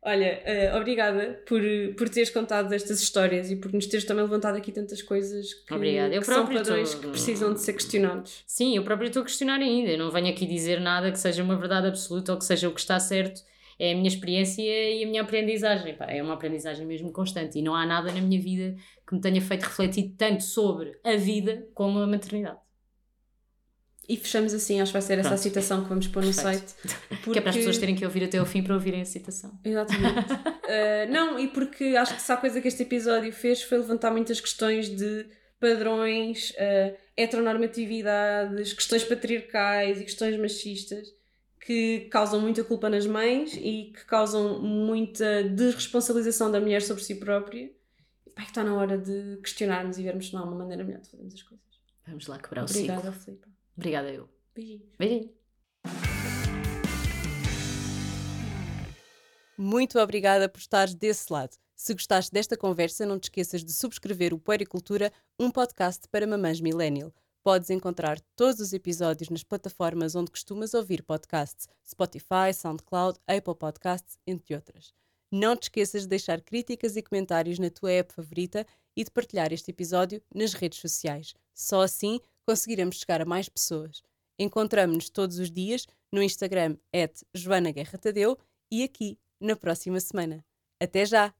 Olha, eh, obrigada por, por teres contado estas histórias e por nos teres também levantado aqui tantas coisas que, Obrigada. Eu que são padrões tô- que precisam de ser questionados. Sim, eu próprio estou a questionar ainda. Eu não venho aqui dizer nada que seja uma verdade absoluta ou que seja o que está certo. É a minha experiência e a minha aprendizagem. Pá, é uma aprendizagem mesmo constante. E não há nada na minha vida que me tenha feito refletir tanto sobre a vida como a maternidade. E fechamos assim, acho que vai ser essa a Pronto. citação que vamos pôr no Perfeito. site. Que é para as pessoas terem que ouvir até ao fim para ouvirem a citação. Exatamente. Uh, não, e porque acho que se há coisa que este episódio fez foi levantar muitas questões de padrões, uh, heteronormatividades, questões patriarcais e questões machistas que causam muita culpa nas mães e que causam muita desresponsabilização da mulher sobre si própria. E pá, que está na hora de questionarmos e vermos se não há uma maneira melhor de fazermos as coisas. Vamos lá quebrar o Obrigada, ciclo. Filipe. Obrigada eu. Beijinhos. Beijinho. Muito obrigada por estares desse lado. Se gostaste desta conversa, não te esqueças de subscrever o Puericultura, um podcast para mamães millennial. Podes encontrar todos os episódios nas plataformas onde costumas ouvir podcasts, Spotify, SoundCloud, Apple Podcasts, entre outras. Não te esqueças de deixar críticas e comentários na tua app favorita e de partilhar este episódio nas redes sociais. Só assim conseguiremos chegar a mais pessoas. Encontramos-nos todos os dias no Instagram, Joana Guerra Tadeu, e aqui na próxima semana. Até já!